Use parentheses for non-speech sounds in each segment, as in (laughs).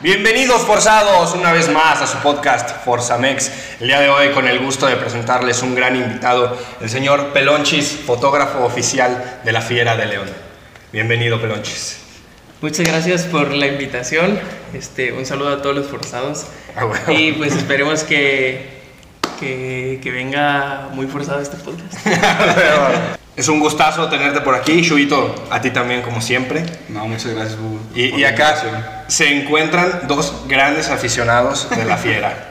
Bienvenidos forzados una vez más a su podcast Forzamex. El día de hoy con el gusto de presentarles un gran invitado, el señor Pelonchis, fotógrafo oficial de la Fiera de León. Bienvenido Pelonchis. Muchas gracias por la invitación. Este, un saludo a todos los forzados. Ah, bueno. Y pues esperemos que, que, que venga muy forzado este podcast. (laughs) es un gustazo tenerte por aquí, Shuito, a ti también como siempre. No, muchas gracias, Bubu. Y, y acá se encuentran dos grandes aficionados de la Fiera.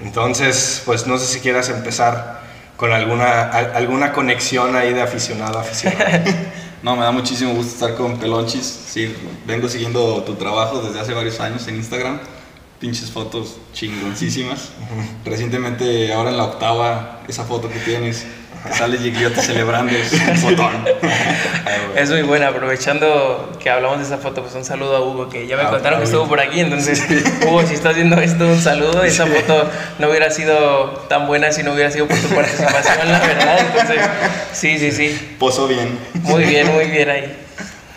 Entonces, pues no sé si quieras empezar con alguna, al- alguna conexión ahí de aficionado a aficionado. (laughs) No, me da muchísimo gusto estar con Pelonchis. Sí, vengo siguiendo tu trabajo desde hace varios años en Instagram. Pinches fotos chingoncísimas. Recientemente, ahora en la octava, esa foto que tienes, que sale Gigliotti celebrando, es un (laughs) fotón. Es muy buena, aprovechando que hablamos de esa foto, pues un saludo a Hugo, que ya me Ah, contaron que estuvo por aquí, entonces (laughs) Hugo, si estás viendo esto, un saludo. Esa foto no hubiera sido tan buena si no hubiera sido por tu participación, la verdad. Entonces, sí, sí, sí. Posó bien. Muy bien, muy bien ahí.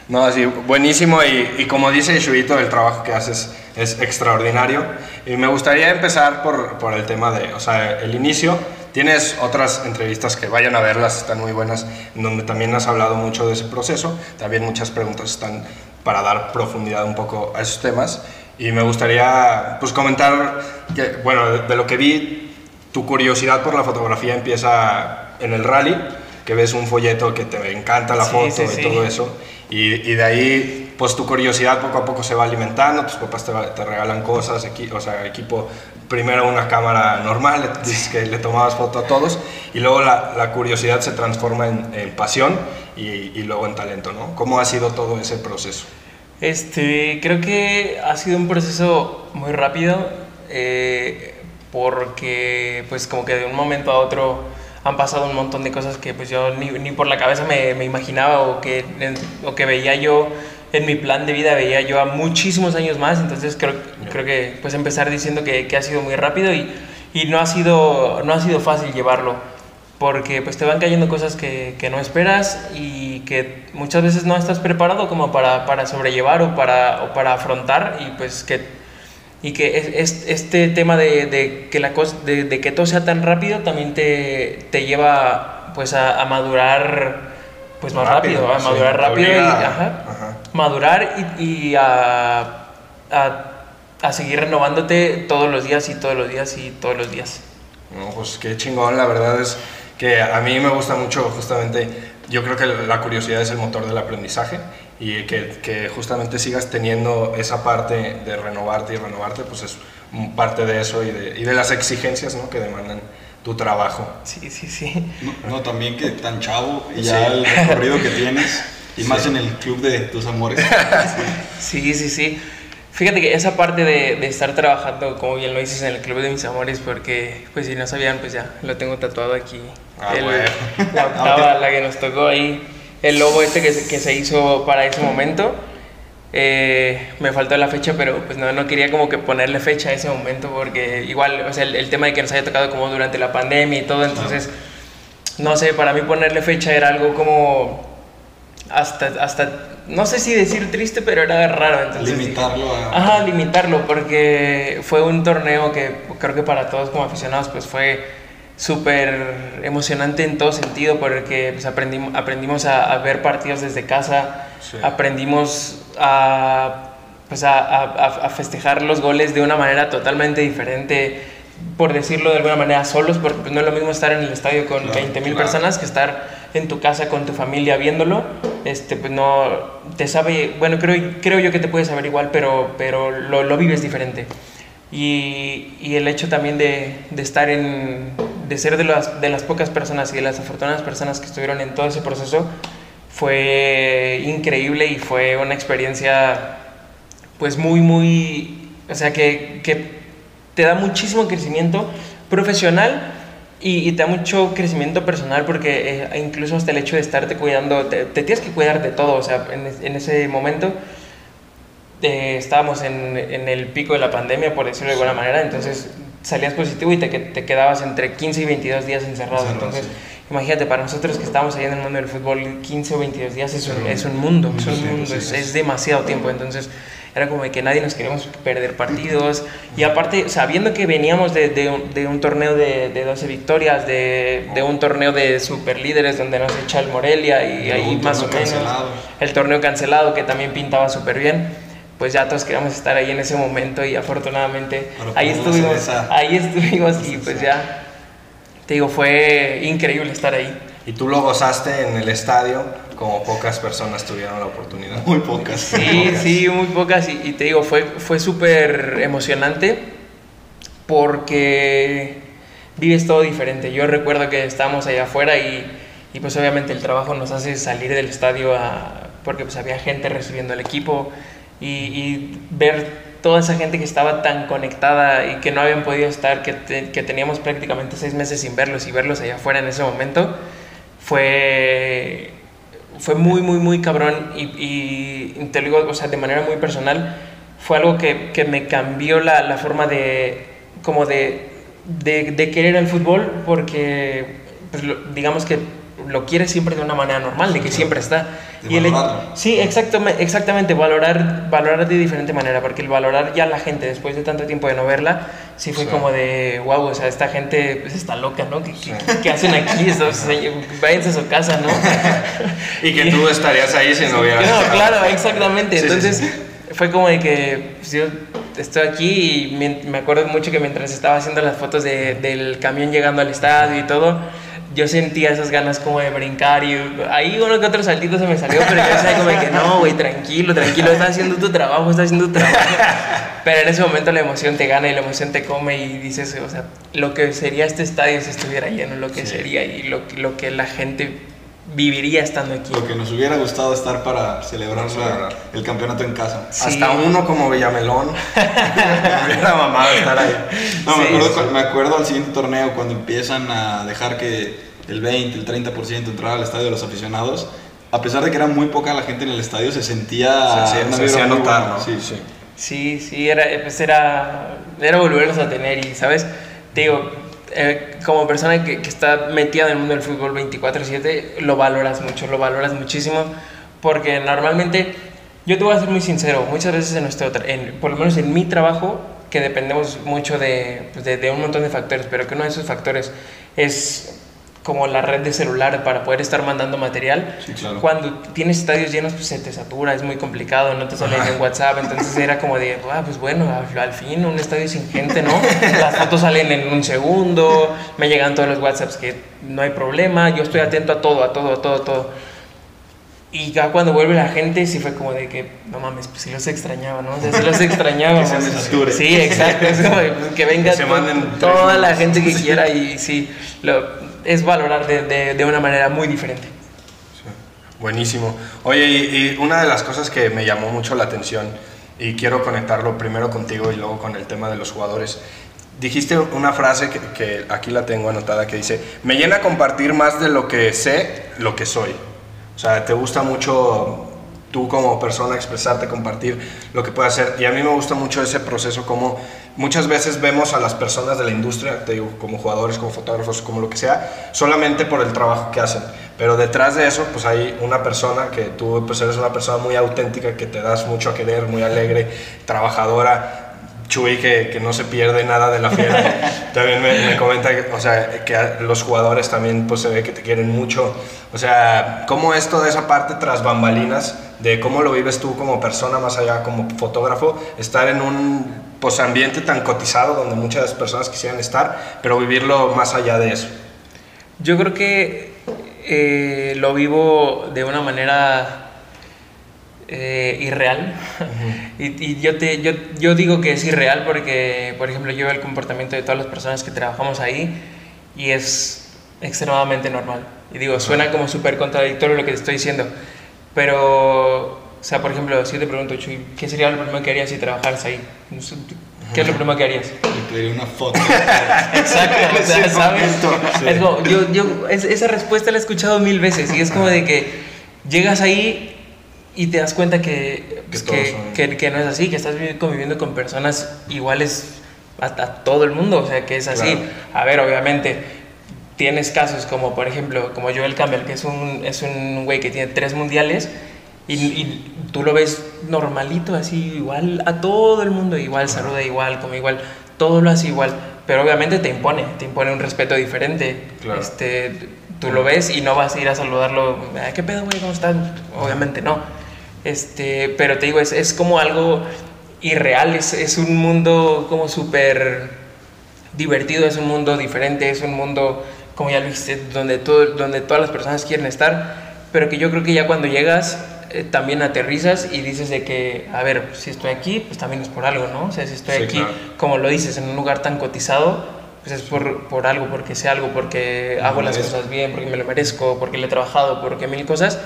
No, sí, buenísimo y, y como dice Shuito, el trabajo que haces es extraordinario. Y me gustaría empezar por, por el tema de, o sea, el inicio. Tienes otras entrevistas que vayan a verlas, están muy buenas, en donde también has hablado mucho de ese proceso. También muchas preguntas están para dar profundidad un poco a esos temas. Y me gustaría, pues, comentar que, bueno, de, de lo que vi, tu curiosidad por la fotografía empieza en el rally, que ves un folleto que te encanta la Sí, foto sí, y sí. todo eso. Y, de ahí, pues tu curiosidad poco a poco se va alimentando, tus papás te, regalan cosas, equi- o sea, equipo, primero una cámara normal, le- que le tomabas foto a todos, y luego la, curiosidad se transforma en, en pasión y, y luego en talento, ¿no? ¿Cómo ha sido todo ese proceso? Este, creo que ha sido un proceso muy rápido, eh, porque pues como que de un momento a otro han pasado un montón de cosas que pues yo ni, ni por la cabeza me, me imaginaba o que, o que veía yo en mi plan de vida, veía yo a muchísimos años más, entonces creo, creo que pues empezar diciendo que, que ha sido muy rápido y, y no, ha sido, no ha sido fácil llevarlo porque pues te van cayendo cosas que, que no esperas y que muchas veces no estás preparado como para, para sobrellevar o para, o para afrontar y pues que y que es, es- este tema de, de que la cosa de, de que todo sea tan rápido también te, te lleva pues a, a madurar pues más rápido, a sí, madurar rápido y, ajá, ajá. madurar y, y a, a, a seguir renovándote todos los días y todos los días y todos los días. No, pues qué chingón, la verdad es que a mí me gusta mucho justamente, yo creo que la curiosidad es el motor del aprendizaje y que, que justamente sigas teniendo esa parte de renovarte y renovarte, pues es parte de eso y de, y de las exigencias ¿no? que demandan tu trabajo. Sí, sí, sí. No, no, también que tan chavo y Sí. ya el recorrido que tienes, y más en el club de tus amores. (laughs) Sí, sí, sí. Fíjate que esa parte de, de estar trabajando, como bien lo dices, en el Club de Mis Amores, porque, pues si no sabían, pues ya lo tengo tatuado aquí. Ah, El- bueno. La (laughs) octava, la que nos tocó ahí, el logo este que se, que se hizo para ese momento. Eh, me faltó la fecha, pero pues no, no quería como que ponerle fecha a ese momento, porque igual, o sea, el, el tema de que nos haya tocado como durante la pandemia y todo, entonces, no sé, para mí ponerle fecha era algo como hasta, hasta, no sé si decir triste, pero era raro. Entonces, Limitarlo dije, a- Ajá, limitarlo, porque fue un torneo que creo que para todos como aficionados pues fue súper emocionante en todo sentido, porque pues, aprendimos, aprendimos a, a ver partidos desde casa, Sí. aprendimos a, pues, a, a- festejar los goles de una manera totalmente diferente, por decirlo de alguna manera, solos, porque pues, no es lo mismo estar en el estadio con Claro, 20 mil claro. personas que estar en tu casa con tu familia viéndolo, este, pues no, te sabe, bueno, creo, creo yo que te puede saber igual, pero, pero lo, lo vives diferente. Y, y el hecho también de, de estar en, de ser de las, de las pocas personas y de las afortunadas personas que estuvieron en todo ese proceso, fue increíble y fue una experiencia pues muy, muy, o sea, que, que te da muchísimo crecimiento profesional y, y te da mucho crecimiento personal porque eh, incluso hasta el hecho de estarte cuidando, te, te tienes que cuidar de todo, o sea, en ese momento eh, estábamos en, en el pico de la pandemia, por decirlo de alguna manera, entonces salías positivo y te, te quedabas entre 15 y 22 días encerrado, entonces... sí. Imagínate, para nosotros que estamos ahí en el mundo del fútbol, 15 o 22 días es un, es un mundo, es un Sí, mundo, sí, es, sí. es demasiado tiempo. Entonces, era como de que nadie nos queríamos perder partidos. Y aparte, sabiendo que veníamos de, de, un, de un, torneo de, de 12 victorias, de, de, un torneo de super líderes donde nos echa el Morelia y, ahí más o menos cancelado. el torneo cancelado que también pintaba súper bien pues ya todos queríamos estar ahí en ese momento y afortunadamente ahí estuvimos, ahí estuvimos y pues ya, te digo, fue increíble estar ahí. Y tú lo gozaste en el estadio, como pocas personas tuvieron la oportunidad. Muy pocas. Sí, sí, muy pocas. Y, te digo, fue, fue súper emocionante porque vives todo diferente. Yo recuerdo que estábamos allá afuera y, y pues obviamente el trabajo nos hace salir del estadio a, porque pues había gente recibiendo el equipo y, y, ver toda esa gente que estaba tan conectada y que no habían podido estar, que, te, que teníamos prácticamente seis meses sin verlos y verlos allá afuera en ese momento fue, fue muy, muy, muy cabrón y, y, te lo digo, o sea, de manera muy personal, fue algo que, que me cambió la, la, forma de, como de, de, de, querer el fútbol porque, pues, digamos que lo quieres siempre de una manera normal, de que siempre está. y el, sí, exactamente, exactamente, valorar, valorar de diferente manera, porque el valorar ya la gente después de tanto tiempo de no verla, sí fue sí. como de, wow, o sea, esta gente pues, está loca, ¿no? ¿Qué, sí. ¿qué, qué hacen aquí? (laughs) Estos, váyanse a su casa, ¿no? (laughs) y que tú estarías ahí si no hubieras. No, claro, exactamente. Entonces fue como de que pues, yo estoy aquí y me, me, acuerdo mucho que mientras estaba haciendo las fotos de, del camión llegando al estadio y todo, yo sentía esas ganas como de brincar y ahí uno que otro saltito se me salió, pero yo decía como que no, güey, tranquilo, tranquilo, estás haciendo tu trabajo, estás haciendo tu trabajo. (laughs) Pero en ese momento la emoción te gana y la emoción te come y dices, o sea, lo que sería este estadio si estuviera lleno, lo que sí. sería y lo, lo que la gente viviría estando aquí. Lo que nos hubiera gustado estar para celebrar el campeonato en casa. Sí. Hasta uno como Villamelón. (laughs) me hubiera mamado estar ahí. No, sí, me, acuerdo, me acuerdo al siguiente torneo cuando empiezan a dejar que el 20, el 30% entrara al estadio de los aficionados. A pesar de que era muy poca la gente en el estadio, se sentía... Se, se, notar, ¿no? Sí, sí. Sí, sí, era, pues era, era volverlos a tener y, ¿sabes? Te digo, eh, como persona que, está metida en el mundo del fútbol 24/7, lo valoras mucho, lo valoras muchísimo, porque normalmente, yo te voy a ser muy sincero, muchas veces en nuestro, por lo menos en mi trabajo, que dependemos mucho de, pues de, de, un montón de factores, pero que uno de esos factores es como la red de celular para poder estar mandando material. Sí, claro. Cuando tienes estadios llenos, pues se te satura, es muy complicado, no te salen en WhatsApp, entonces era como de, ah, pues bueno, al, fin un estadio sin gente, ¿no? Las fotos salen en un segundo, me llegan todos los WhatsApps que no hay problema, yo estoy atento a todo, a todo, a todo, a todo. Y ya cuando vuelve la gente, sí fue como de que, no mames, pues sí los extrañaba, ¿no? O sea, sí los (laughs) extrañaba. que se me sature. Sí, exacto. Es como, pues, que venga que toda la gente que quiera y sí, lo, es valorar de, de, de, una manera muy diferente. Sí. Buenísimo. Oye, y, y, una de las cosas que me llamó mucho la atención, y quiero conectarlo primero contigo y luego con el tema de los jugadores, dijiste una frase que, que aquí la tengo anotada que dice, me llena compartir más de lo que sé, lo que soy. O sea, te gusta mucho tú como persona expresarte, compartir lo que puedes hacer. Y a mí me gusta mucho ese proceso, como muchas veces vemos a las personas de la industria, te digo, como jugadores, como fotógrafos, como lo que sea, solamente por el trabajo que hacen. Pero detrás de eso, pues hay una persona que tú pues eres una persona muy auténtica, que te das mucho a querer, muy alegre, trabajadora, Chuy que, que, no se pierde nada de la fiesta. (laughs) también me, me, comenta que, o sea, que los jugadores también pues, se ve que te quieren mucho. O sea, ¿cómo es toda esa parte tras bambalinas de cómo lo vives tú como persona, más allá como fotógrafo, estar en un pues, ambiente tan cotizado donde muchas personas quisieran estar, pero vivirlo más allá de eso? Yo creo que eh, lo vivo de una manera eh, irreal. Uh -huh. y, y, yo, te, yo, yo digo que es irreal porque, por ejemplo, yo veo el comportamiento de todas las personas que trabajamos ahí y es extremadamente normal. Y digo, suena como súper contradictorio lo que te estoy diciendo, pero, o sea, por ejemplo, si yo te pregunto, Chuy, ¿qué sería lo primero que harías si trabajaras ahí? ¿Qué es lo primero que harías? Le pediría una foto. (laughs) Exacto, o sea, ¿sabes? Sí. Es como, yo, yo, es, esa respuesta la he escuchado mil veces y es como de que llegas ahí y te das cuenta que, pues, que, que, que, no es así, que estás conviviendo con personas iguales a, a todo el mundo, o sea, que es así. Claro. A ver, obviamente, tienes casos como, por ejemplo, como Joel Campbell, que es un, es un güey que tiene tres mundiales Y, y tú lo ves normalito, así, igual a todo el mundo, igual saluda igual, como igual, todo lo hace igual. Pero obviamente te impone, te impone un respeto diferente. Claro. Este, tú lo ves y no vas a ir a saludarlo, "Ah, ¿qué pedo, güey? ¿Cómo estás? Obviamente no. Este, pero te digo, es, es como algo irreal, es, es un mundo como súper divertido, es un mundo diferente, es un mundo, como ya lo dijiste, donde, todo, donde todas las personas quieren estar, pero que yo creo que ya cuando llegas eh, también aterrizas y dices de que, a ver, si estoy aquí, pues también es por algo, ¿no? O sea, si estoy Sí, aquí, claro. como lo dices, en un lugar tan cotizado, pues es por, por algo, porque sé algo, porque Me hago las cosas bien, porque me lo merezco, porque le he trabajado, porque mil cosas.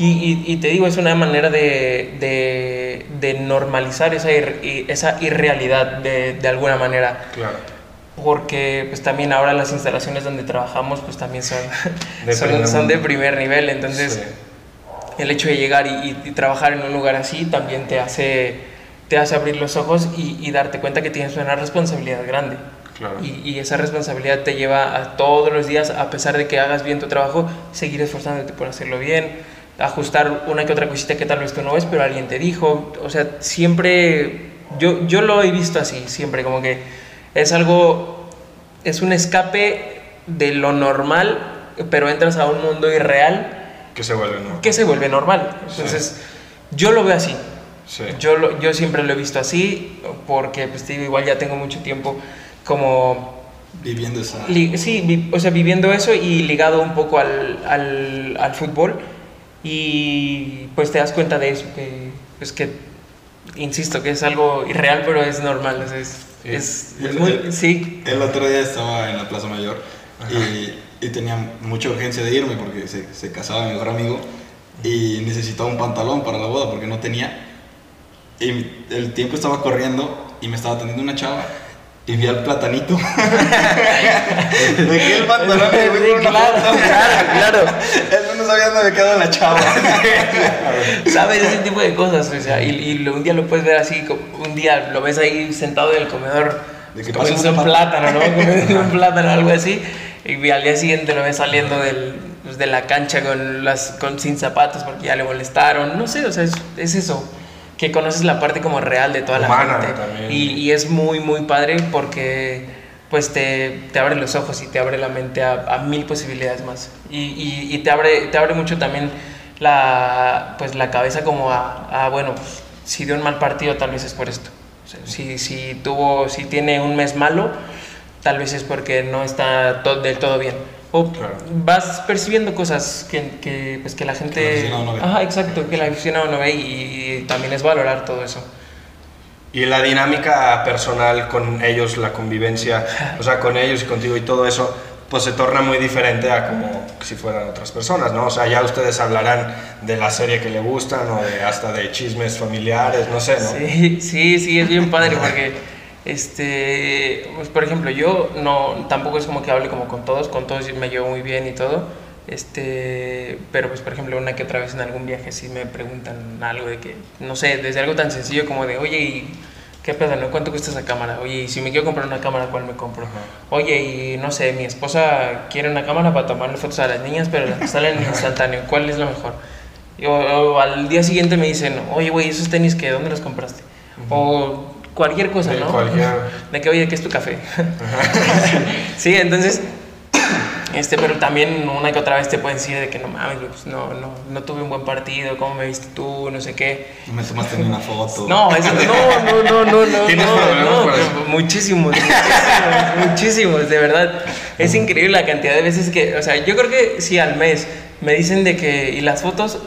Y, y- y te digo, es una manera de, de, de normalizar esa, ir- esa irrealidad de, de alguna manera. Claro. Porque pues también ahora las instalaciones donde trabajamos pues también son, De son, (laughs) primer son de primer nivel. Entonces Sí. el hecho de llegar y, y- y trabajar en un lugar así también te hace, te hace abrir los ojos y, y darte cuenta que tienes una responsabilidad grande. Claro. Y, y esa responsabilidad te lleva a todos los días, a pesar de que hagas bien tu trabajo, seguir esforzándote por hacerlo bien, ajustar una que otra cosita que tal vez tú no ves, pero alguien te dijo. O sea, siempre, yo, yo lo he visto así, siempre, como que es algo, es un escape de lo normal, pero entras a un mundo irreal Que se vuelve, ¿no? que se vuelve normal. Entonces, yo lo veo así. Sí. Yo, lo- yo siempre lo he visto así, porque, pues, digo, igual ya tengo mucho tiempo como Viviendo esa... Sí, o sea, viviendo eso y ligado un poco al, al, al fútbol y pues te das cuenta de eso, que pues que, insisto, que es algo irreal, pero es normal, o sea, es, Sí. es- es muy, sí, El otro día estaba en la Plaza Mayor y, y tenía mucha urgencia de irme porque se, se casaba mi mejor amigo y necesitaba un pantalón para la boda porque no tenía. Y el tiempo estaba corriendo y me estaba atendiendo una chava y vi al platanito. (laughs) Dejé el pantalón y me fui Sí, por una claro, foto. claro, claro. (laughs) Él no sabía dónde había quedado la chava. (laughs) ¿Sabes? Ese tipo de cosas, o sea, y, y un día lo puedes ver así, un día lo ves ahí sentado en el comedor, De que comiendo pasa un plátano, ¿no? Comiendo un plátano algo así, y al día siguiente lo ves saliendo del, pues, de la cancha con las, con, sin zapatos porque ya le molestaron, no sé, o sea, es, es eso, que conoces la parte como real de toda la gente. Y, y es muy, muy padre porque pues te, te abre los ojos y te abre la mente a, a mil posibilidades más. Y, y, y te, abre, te abre mucho también la, pues, la cabeza como a, a, bueno, pues, si dio un mal partido tal vez es por esto. O sea, si, si, tuvo, si tiene un mes malo, tal vez es porque no está del todo bien. O Claro. vas percibiendo cosas que, que, pues, que la gente... Que el no ve. Ajá, exacto, que el aficionado no ve y, y también es valorar todo eso. Y la dinámica personal con ellos, la convivencia, o sea, con ellos y contigo y todo eso, pues se torna muy diferente a como si fueran otras personas, ¿no? O sea, ya ustedes hablarán de la serie que le gustan o de hasta de chismes familiares, no sé, ¿no? Sí, sí, sí, es bien padre porque, (laughs) este, pues por ejemplo, yo no, tampoco es como que hable como con todos, con todos me llevo muy bien y todo, este, pero pues por ejemplo una que otra vez en algún viaje sí me preguntan algo de que, no sé, desde algo tan sencillo como de, oye, ¿y qué pedo, no? ¿Cuánto cuesta esa cámara? Oye, y si me quiero comprar una cámara, ¿cuál me compro? Oye, y no sé, mi esposa quiere una cámara para tomarle fotos a las niñas, pero las que salen en instantáneo, ¿cuál es la mejor? O, o al día siguiente me dicen, oye, güey, esos tenis, ¿qué? ¿Dónde los compraste? O cualquier cosa, ¿no? cualquier- De que, oye, ¿qué es tu café? (laughs) sí, entonces, (coughs) este, pero también una que otra vez te pueden decir de que no mames, pues no, no, no tuve un buen partido, ¿cómo me viste tú? No sé qué. No me tomaste ni una foto. No, eso, no, no, no, no, no, ¿Tienes no, problemas no, eso? muchísimos, muchísimos, muchísimos, de verdad. Es increíble la cantidad de veces que, o sea, yo creo que si al mes me dicen de que, y las fotos,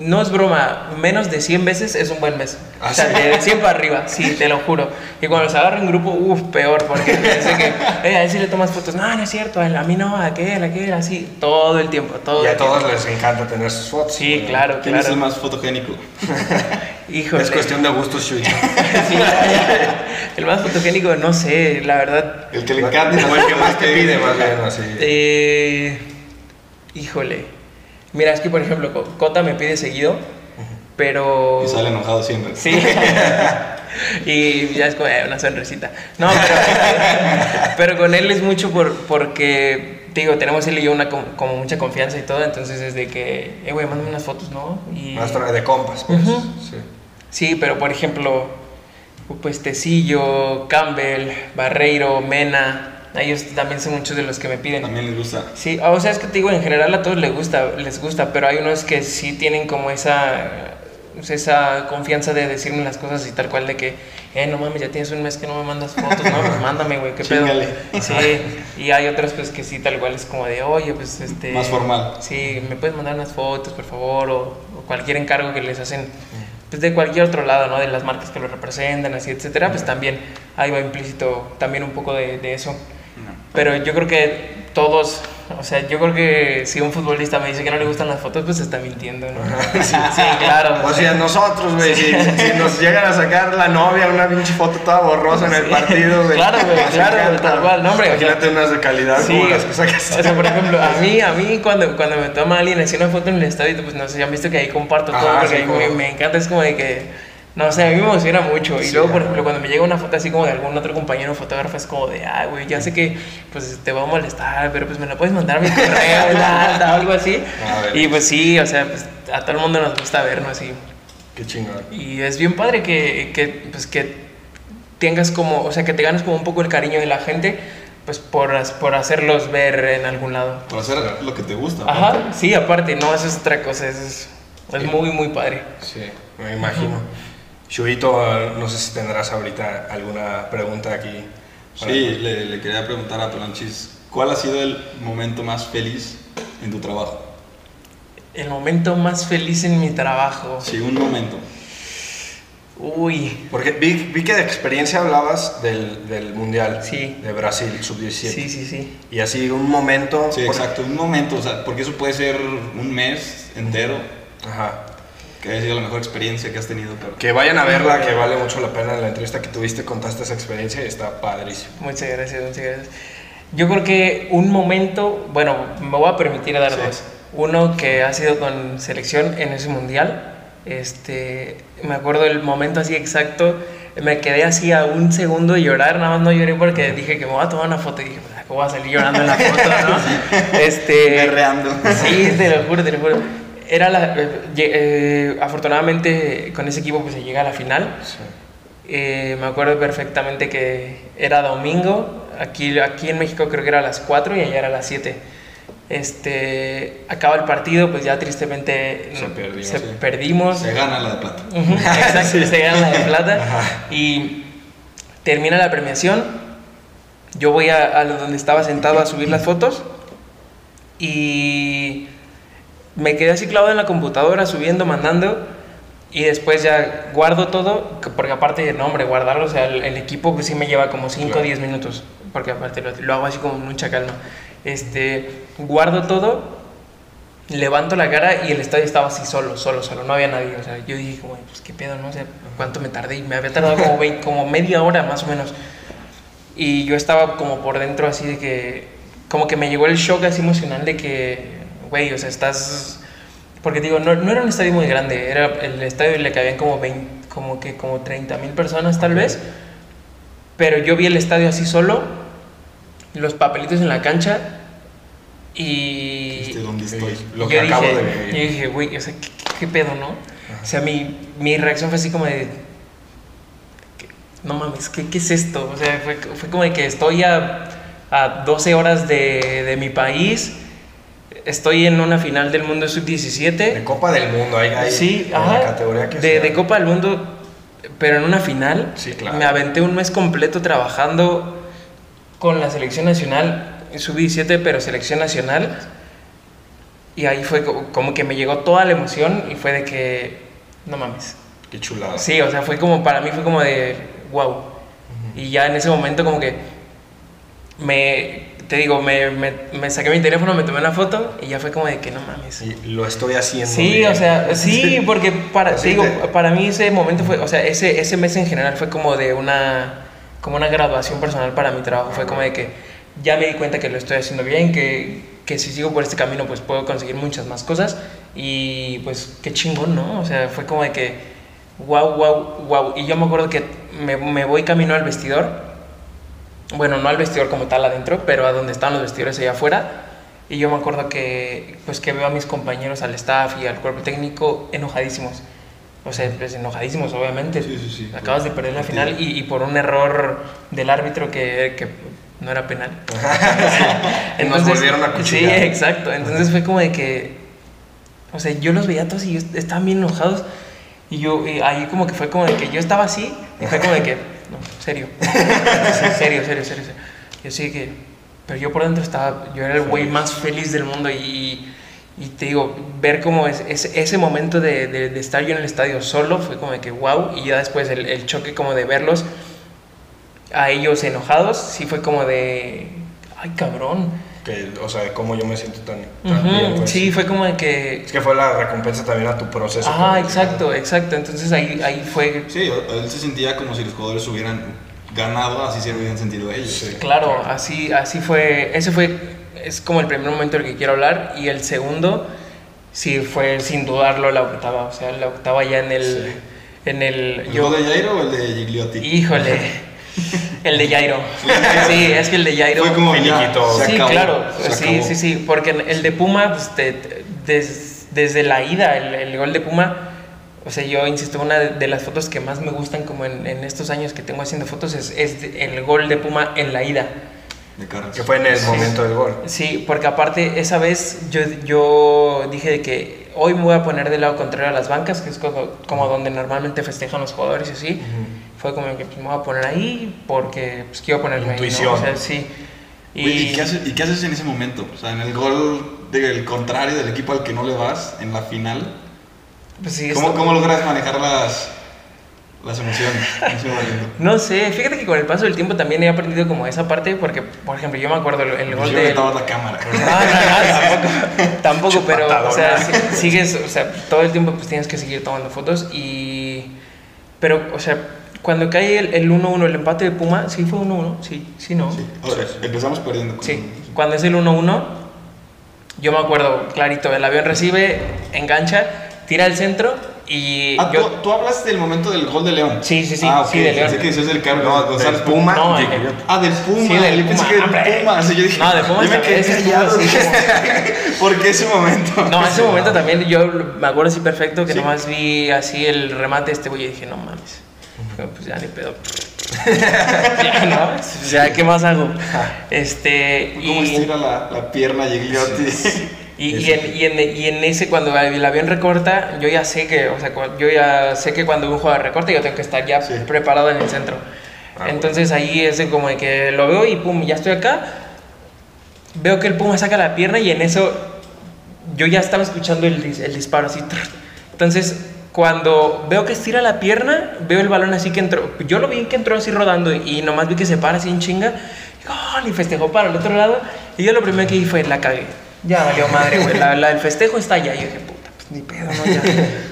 no es broma, menos de 100 veces es un buen mes. ¿Ah, o sea, sí? de 100 para arriba, sí, te lo juro. Y cuando los agarro en grupo, uff, peor, porque sé que, "Eh, a él sí le tomas fotos, no, no es cierto, a mí no, a aquel, a aquel, así, todo el tiempo, todo Y a todos les encanta tener sus fotos. Sí, claro, ¿Quién es el más fotogénico? (laughs) Híjole. Es cuestión de gustos, Shui. (laughs) Sí, el más fotogénico, no sé, la verdad. El que le encanta. O el que más te pide, más bien, así. Eh, híjole. Mira, es que por ejemplo, Co- Cota me pide seguido, pero. Y sale enojado siempre. Sí. (laughs) y ya es como eh, una sonrisita. No, pero, (laughs) pero con él es mucho por, porque te digo, tenemos él y yo una com- como mucha confianza y todo, entonces es de que, eh, güey, mándame unas fotos, ¿no? Y, de compas, pues. Sí. Sí, pero por ejemplo, pues Tecillo, Campbell, Barreiro, Mena, ellos también son muchos de los que me piden. También les gusta. Sí, o sea, es que te digo, en general a todos les gusta, les gusta, pero hay unos que sí tienen como esa, pues, esa confianza de decirme las cosas y tal cual de que, eh, no mames, ya tienes un mes que no me mandas fotos, no, pues mándame, güey, qué pedo. Sí, y hay otros pues que sí, tal cual es como de, oye, pues este... Más formal. Sí, me puedes mandar unas fotos, por favor, o, o cualquier encargo que les hacen, pues de cualquier otro lado, ¿no? De las marcas que lo representan, así, etcétera, pues también ahí va implícito también un poco de, de eso. Pero yo creo que todos, o sea, yo creo que si un futbolista me dice que no le gustan las fotos, pues está mintiendo, ¿no? Sí, claro. O sea, nosotros, güey, si, si nos llegan a sacar la novia una pinche foto toda borrosa en el partido, güey. Claro, güey, claro, tal cual, no, hombre, Imagínate unas de calidad Sí, como las que sacas. o sea, por ejemplo, a mí, a mí cuando, cuando me toma alguien así una foto en el estadio, pues no sé, ya han visto que ahí comparto todo, porque ahí me, como- me encanta, es como de que, no sé, a mí me emociona mucho. Y Sí, luego, por ejemplo, cuando me llega una foto así como de algún otro compañero fotógrafo, es como de, ay, güey, ya sé que pues te va a molestar, pero pues me la puedes mandar a mi correo, (laughs) tal, algo así. Y pues sí, o sea, pues a todo el mundo nos gusta vernos así. Qué chingón. Y es bien padre que, que, pues, que tengas como, o sea, que te ganes como un poco el cariño de la gente, pues por, por hacerlos ver en algún lado. Por hacer lo que te gusta. Ajá, sí, aparte, no, eso es otra cosa, eso es, es muy, muy padre. Sí, me imagino. Shuito, no sé si tendrás ahorita alguna pregunta aquí. Sí, le, le quería preguntar a Pelonchis, ¿cuál ha sido el momento más feliz en tu trabajo? El momento más feliz en mi trabajo. Sí, un momento. Uy, Porque vi, vi que de experiencia hablabas del, del Mundial Sí. de Brasil, sub-17. sí, sí, sí. Y así un momento. Sí, por- exacto, un momento, o sea, porque eso puede ser un mes entero, Ajá. Que haya sido la mejor experiencia que has tenido, pero... Que vayan a verla, que vale mucho la pena. En la entrevista que tuviste contaste esa experiencia y está padrísimo. Muchas gracias, muchas gracias. Yo creo que un momento, bueno, me voy a permitir dar Sí. dos. Uno que ha sido con selección en ese mundial. Este, me acuerdo el momento así exacto. Me quedé así a un segundo de llorar, nada más no lloré porque dije que me voy a tomar una foto y dije, "Ah, ¿cómo voy a salir llorando en la (laughs) foto, no? Este, Berreando. Sí, te lo juro, te lo juro. Era la, eh, eh, afortunadamente con ese equipo pues se llega a la final. Sí. Eh, me acuerdo perfectamente que era domingo, aquí, aquí en México creo que era a las 4 y allá era a las 7. Este, acaba el partido, pues ya tristemente Se perdió, se sí. perdimos. Se gana la de plata. Exacto, (laughs) se gana la de plata. Y termina la premiación. Yo voy a, a donde estaba sentado a subir las fotos. Y me quedé así clavado en la computadora, subiendo, mandando. Y después ya guardo todo, que- porque aparte, no, hombre, guardarlo, o sea, el, el equipo pues sí me lleva como 5 o Claro. 10 minutos, porque aparte lo, lo hago así como con mucha calma. Este, guardo todo, levanto la cara y el estadio estaba así solo, solo, solo, no había nadie. O sea, yo dije, como, pues qué pedo, no sé cuánto me tardé. Y me había tardado como, 20 como media hora más o menos. Y yo estaba como por dentro así de que, como que me llegó el shock así emocional de que, güey, o sea, estás... Porque digo, no, no era un estadio muy grande, era el estadio le cabían como 20, como que como 30 mil personas tal vez. Pero yo vi el estadio así solo, los papelitos en la cancha y... Este, ¿Dónde estoy? Lo que acabo dije, de Yo vivir. dije, güey, o sea, ¿qué, qué- qué pedo, no? O sea, mi, mi reacción fue así como de... No mames, ¿qué, qué es esto? O sea, fue, fue como de que estoy a, a 12 horas de, de mi país, estoy en una final del mundo De sub-17. Copa del Mundo, ahí, ahí Sí, en la ajá, categoría que de, de Copa del Mundo, pero en una final. Sí, claro. Me aventé un mes completo trabajando con la selección nacional, sub-17, pero selección nacional. Y ahí fue co- como que me llegó toda la emoción y fue de que, no mames. Qué chulada. Sí, o sea, fue como, para mí fue como de, wow. Y ya en ese momento como que me, te digo, me, me, me saqué mi teléfono, me tomé una foto y ya fue como de que no mames. Y lo estoy haciendo. Sí, bien. o sea, (laughs) sí, porque para, te digo, para mí ese momento fue, o sea, ese, ese mes en general fue como de una, como una graduación personal para mi trabajo. Fue como de que ya me di cuenta que lo estoy haciendo bien, que, que si sigo por este camino pues puedo conseguir muchas más cosas y pues qué chingón, ¿no? O sea, fue como de que, wow, wow, wow. Y yo me acuerdo que me, me voy camino al vestidor bueno, no al vestidor como tal adentro, pero a donde estaban los vestidores allá afuera. Y yo me acuerdo que, pues, que veo a mis compañeros, al staff y al cuerpo técnico enojadísimos. O sea, pues enojadísimos, obviamente. Sí, sí, sí. Acabas de perder la final y, y por un error del árbitro que, que no era penal. (laughs) (laughs) Nos volvieron a Sí, exacto. Entonces fue como de que, o sea, yo los veía todos y estaban bien enojados. Y yo, y ahí como que fue como de que yo estaba así y fue como de que, serio. (laughs) Serio, serio, serio, serio. Yo sí que, pero yo por dentro estaba, yo era el güey más feliz del mundo y, y te digo, ver como es, es- ese momento de, de- de estar yo en el estadio solo fue como de que wow. Y ya después el, el choque como de verlos a ellos enojados, sí fue como de, ay cabrón. Que, o sea, cómo yo me siento tan, bien. pues. Sí, fue como de que... Es que fue la recompensa también a tu proceso. Ah, exacto, exacto. Entonces ahí, ahí fue... Sí, él se sentía como si los jugadores hubieran ganado, así se habían sentido ellos. Sí. Claro, así, así fue. Ese fue, es como el primer momento del que quiero hablar. Y el segundo, sí, fue sin dudarlo la octava. O sea, la octava ya en el... Sí. En el ¿El yo, de Jairo o el de Gigliotti? híjole, (laughs) el de Jairo. Sí, es que el de Jairo... Fue como finiquito. sí, acabó, claro, sí, sí, sí, porque el de Puma, pues, te- te- des- desde la ida, el, el gol de Puma, o sea, yo insisto, una de, de las fotos que más me gustan como en, en estos años que tengo haciendo fotos es, es el gol de Puma en la ida. De. Que fue en el Sí. momento del gol. Sí, porque aparte esa vez yo, yo dije de que hoy me voy a poner del lado contrario a las bancas, que es como, como donde normalmente festejan los jugadores y así. Fue como que pues, me voy a poner ahí porque pues, quiero ponerme ahí. ¿no? Intuición. O sea, sí. Oye, ¿Y, qué haces, ¿Y qué haces en ese momento? O sea, en el gol del contrario del equipo al que no le vas, en la final. pues, sí, ¿Cómo, esto- cómo logras manejar las, las emociones? (laughs) No sé, fíjate que con el paso del tiempo también he aprendido como esa parte, porque, por ejemplo, yo me acuerdo el, el gol Yo de... aventaba la cámara. Ah, no, no, tampoco, tampoco (laughs) pero, o sea, sigues, o sea, todo el tiempo pues tienes que seguir tomando fotos y... Pero, o sea, cuando cae el el 1-1, el, empate de Puma, sí fue 1-1, sí, sí, no. Sí. O sea, empezamos perdiendo. con- Sí, cuando es el 1-1, yo me acuerdo clarito, el avión recibe, engancha, tira al centro y Ah, yo... ¿tú, tú hablas del momento del gol de León. Sí, sí, sí, Ah, ok. sí, de León. Pensé que decías del Carlos No, González del Puma. No, Digo, eh, Ah, del Puma. Sí, del yo pensé Puma, que del. Puma. O sea, yo dije, No, de Puma yo me quedé callado. así dije, (laughs) ¿Por qué ese momento? No, ese momento también yo me acuerdo así perfecto que Sí. nomás vi así el remate de este güey y dije, no mames. Pero, Pues ya ni pedo. (laughs) ya, ¿no? O sea, ¿qué más hago? (laughs) Este. ¿Cómo Y, estira la, la pierna Gigliotti? y, y en, y, en, y en ese, cuando el avión recorta, yo ya sé que, o sea, yo ya sé que cuando un jugador recorta, yo tengo que estar ya Sí. preparado en el centro. Ah, Entonces ahí es como de que lo veo y pum, ya estoy acá. Veo que el Puma saca la pierna y en eso yo ya estaba escuchando el, el disparo así. Entonces, cuando veo que estira la pierna, veo el balón así que entró. Yo lo vi que entró así rodando y nomás vi que se para así en chinga. Y, ¡gol! y festejó para el otro lado. Y yo lo primero que dije fue, la cagué. Ya valió madre, güey. La, la del festejo está allá. Y yo dije, puta, pues ni pedo, ¿no? Ya.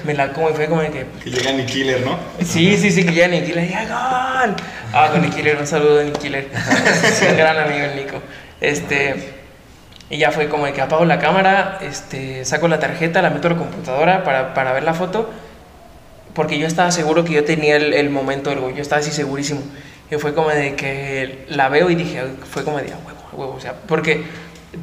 Me la como y fue como de que, Que llega Nick Killer, ¿no? Sí, sí, sí, que ya Nick Killer, ya gol. Ah, con Nick Killer, un saludo a Nick Killer. Es un gran amigo el Nico. Este, y ya fue como de que apago la cámara, este, saco la tarjeta, la meto a la computadora para, para ver la foto, porque yo estaba seguro que yo tenía el, el momento del gol, yo estaba así segurísimo. Y fue como de que la veo y dije, fue como de, a huevo, a huevo, o sea, porque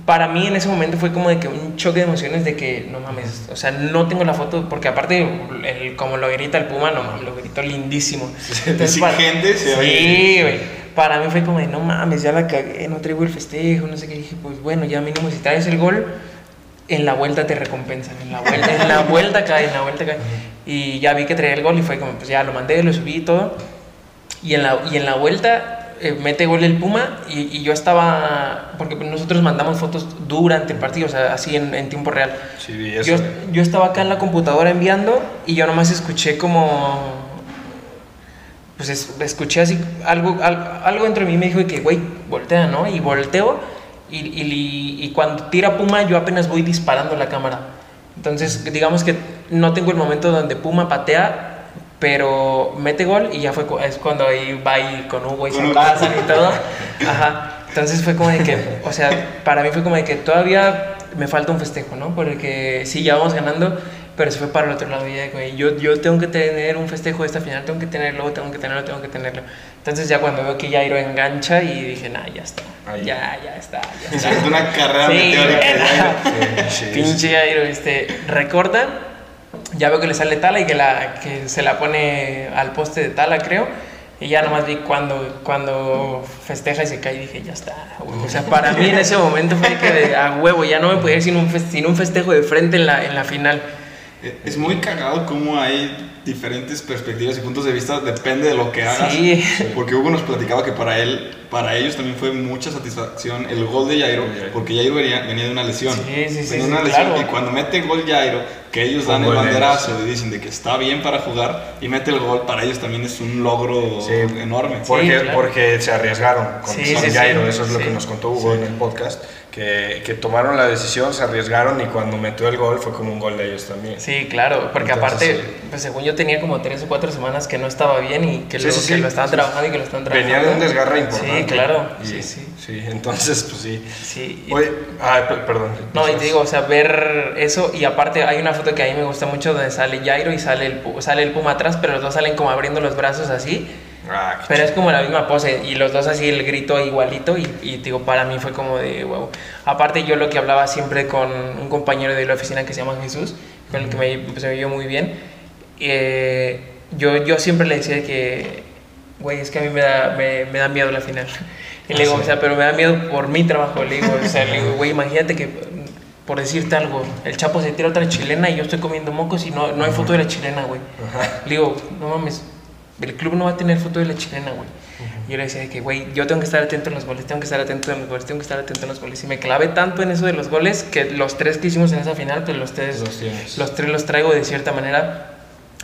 para mí en ese momento fue como de que un choque de emociones de que, no mames, o sea, no tengo la foto, porque aparte, el, como lo grita el Puma, no mames, lo gritó lindísimo. (laughs) Exigente, se oye. Sí, güey. Para mí fue como de, no mames, ya la cagué, no traigo el festejo, no sé qué. Dije, pues bueno, ya mínimo si traes el gol, en la vuelta te recompensan. En la vuelta, en la vuelta cae, en la vuelta cae. Y ya vi que traía el gol y fue como, pues ya lo mandé, lo subí y todo. Y en la, y en la vuelta eh, mete gol el Puma y, y yo estaba, porque nosotros mandamos fotos durante el partido, o sea, así en, en tiempo real. Sí, eso. Yo, yo estaba acá en la computadora enviando y yo nomás escuché como. Pues es- escuché así algo, al- algo dentro de mí me dijo que, güey, voltea, ¿no? Y volteo y, y- y cuando tira Puma yo apenas voy disparando la cámara. Entonces, digamos que no tengo el momento donde Puma patea, pero mete gol y ya fue es cuando ahí va y con Hugo y se abrazan y todo. (laughs) Ajá. Entonces fue como de que, o sea, para mí fue como de que todavía me falta un festejo, ¿no? Porque sí, ya vamos ganando, pero se fue para el otro lado y yo, yo tengo que tener un festejo de esta final, tengo que tenerlo, tengo que tenerlo, tengo que tenerlo. Entonces ya cuando veo que Jairo engancha y dije, nah, ya está, Ahí. ya, ya está, ya Es está. una carrera Sí, meteórica. (laughs) Pinche. Jairo, este, recorta, ya veo que le sale tala y que, la, que se la pone al poste de tala, creo. Y ya nomás vi cuando, cuando festeja y se cae y dije, ya está. güey. O sea, para mí en ese momento fue que a huevo, ya no me podía ir sin un, fes- sin un festejo de frente en la, en la final. Es muy cagado cómo hay diferentes perspectivas y puntos de vista, depende de lo que hagas. Sí. Porque Hugo nos platicaba que para él, para ellos también fue mucha satisfacción el gol de Jairo, porque Jairo venía, venía de una lesión. Sí, sí, Venía de sí, una lesión claro. y cuando mete el gol Jairo, que ellos dan el banderazo y dicen de que está bien para jugar y mete el gol, para ellos también es un logro Sí. enorme. Porque, claro. porque se arriesgaron con, Sí, con sí, Jairo, sí. eso es lo Sí. que nos contó Hugo en el podcast, que, que tomaron la decisión, se arriesgaron y cuando metió el gol fue como un gol de ellos también. Sí, claro, porque Entonces, aparte, sí. pues según yo tenía como tres o cuatro semanas que no estaba bien y que, Sí, lo, sí, que lo estaban trabajando y que lo estaban trabajando. Venía de un desgarre importante. Sí, claro, Y- sí, sí. Sí, entonces, pues sí. Sí, y- Oye, ah, per- perdón. No, y te digo, o sea, ver eso y aparte hay una foto que a mí me gusta mucho donde sale Jairo y sale el, sale el Puma atrás, pero los dos salen como abriendo los brazos así, Ah, pero es como la misma pose y los dos así el grito igualito y, y digo, para mí fue como de wow. Aparte yo lo que hablaba siempre con un compañero de la oficina que se llama Jesús, con el que me, pues, me vio muy bien, eh, yo, yo siempre le decía que, güey, es que a mí me da, me, me da miedo la final. (laughs) Y le digo, Ah, o sea, pero me da miedo por mi trabajo. Le digo, o sea, le digo, güey, imagínate que, por decirte algo, el Chapo se tira otra chilena y yo estoy comiendo mocos y no, no hay foto de la chilena, güey. Le digo, no mames, el club no va a tener foto de la chilena, güey. Y yo le decía de que, güey, yo tengo que estar atento en los goles, tengo que estar atento en los goles, tengo que estar atento en los goles. Y me clavé tanto en eso de los goles que los tres que hicimos en esa final, pues los tres Los tres los traigo de cierta manera.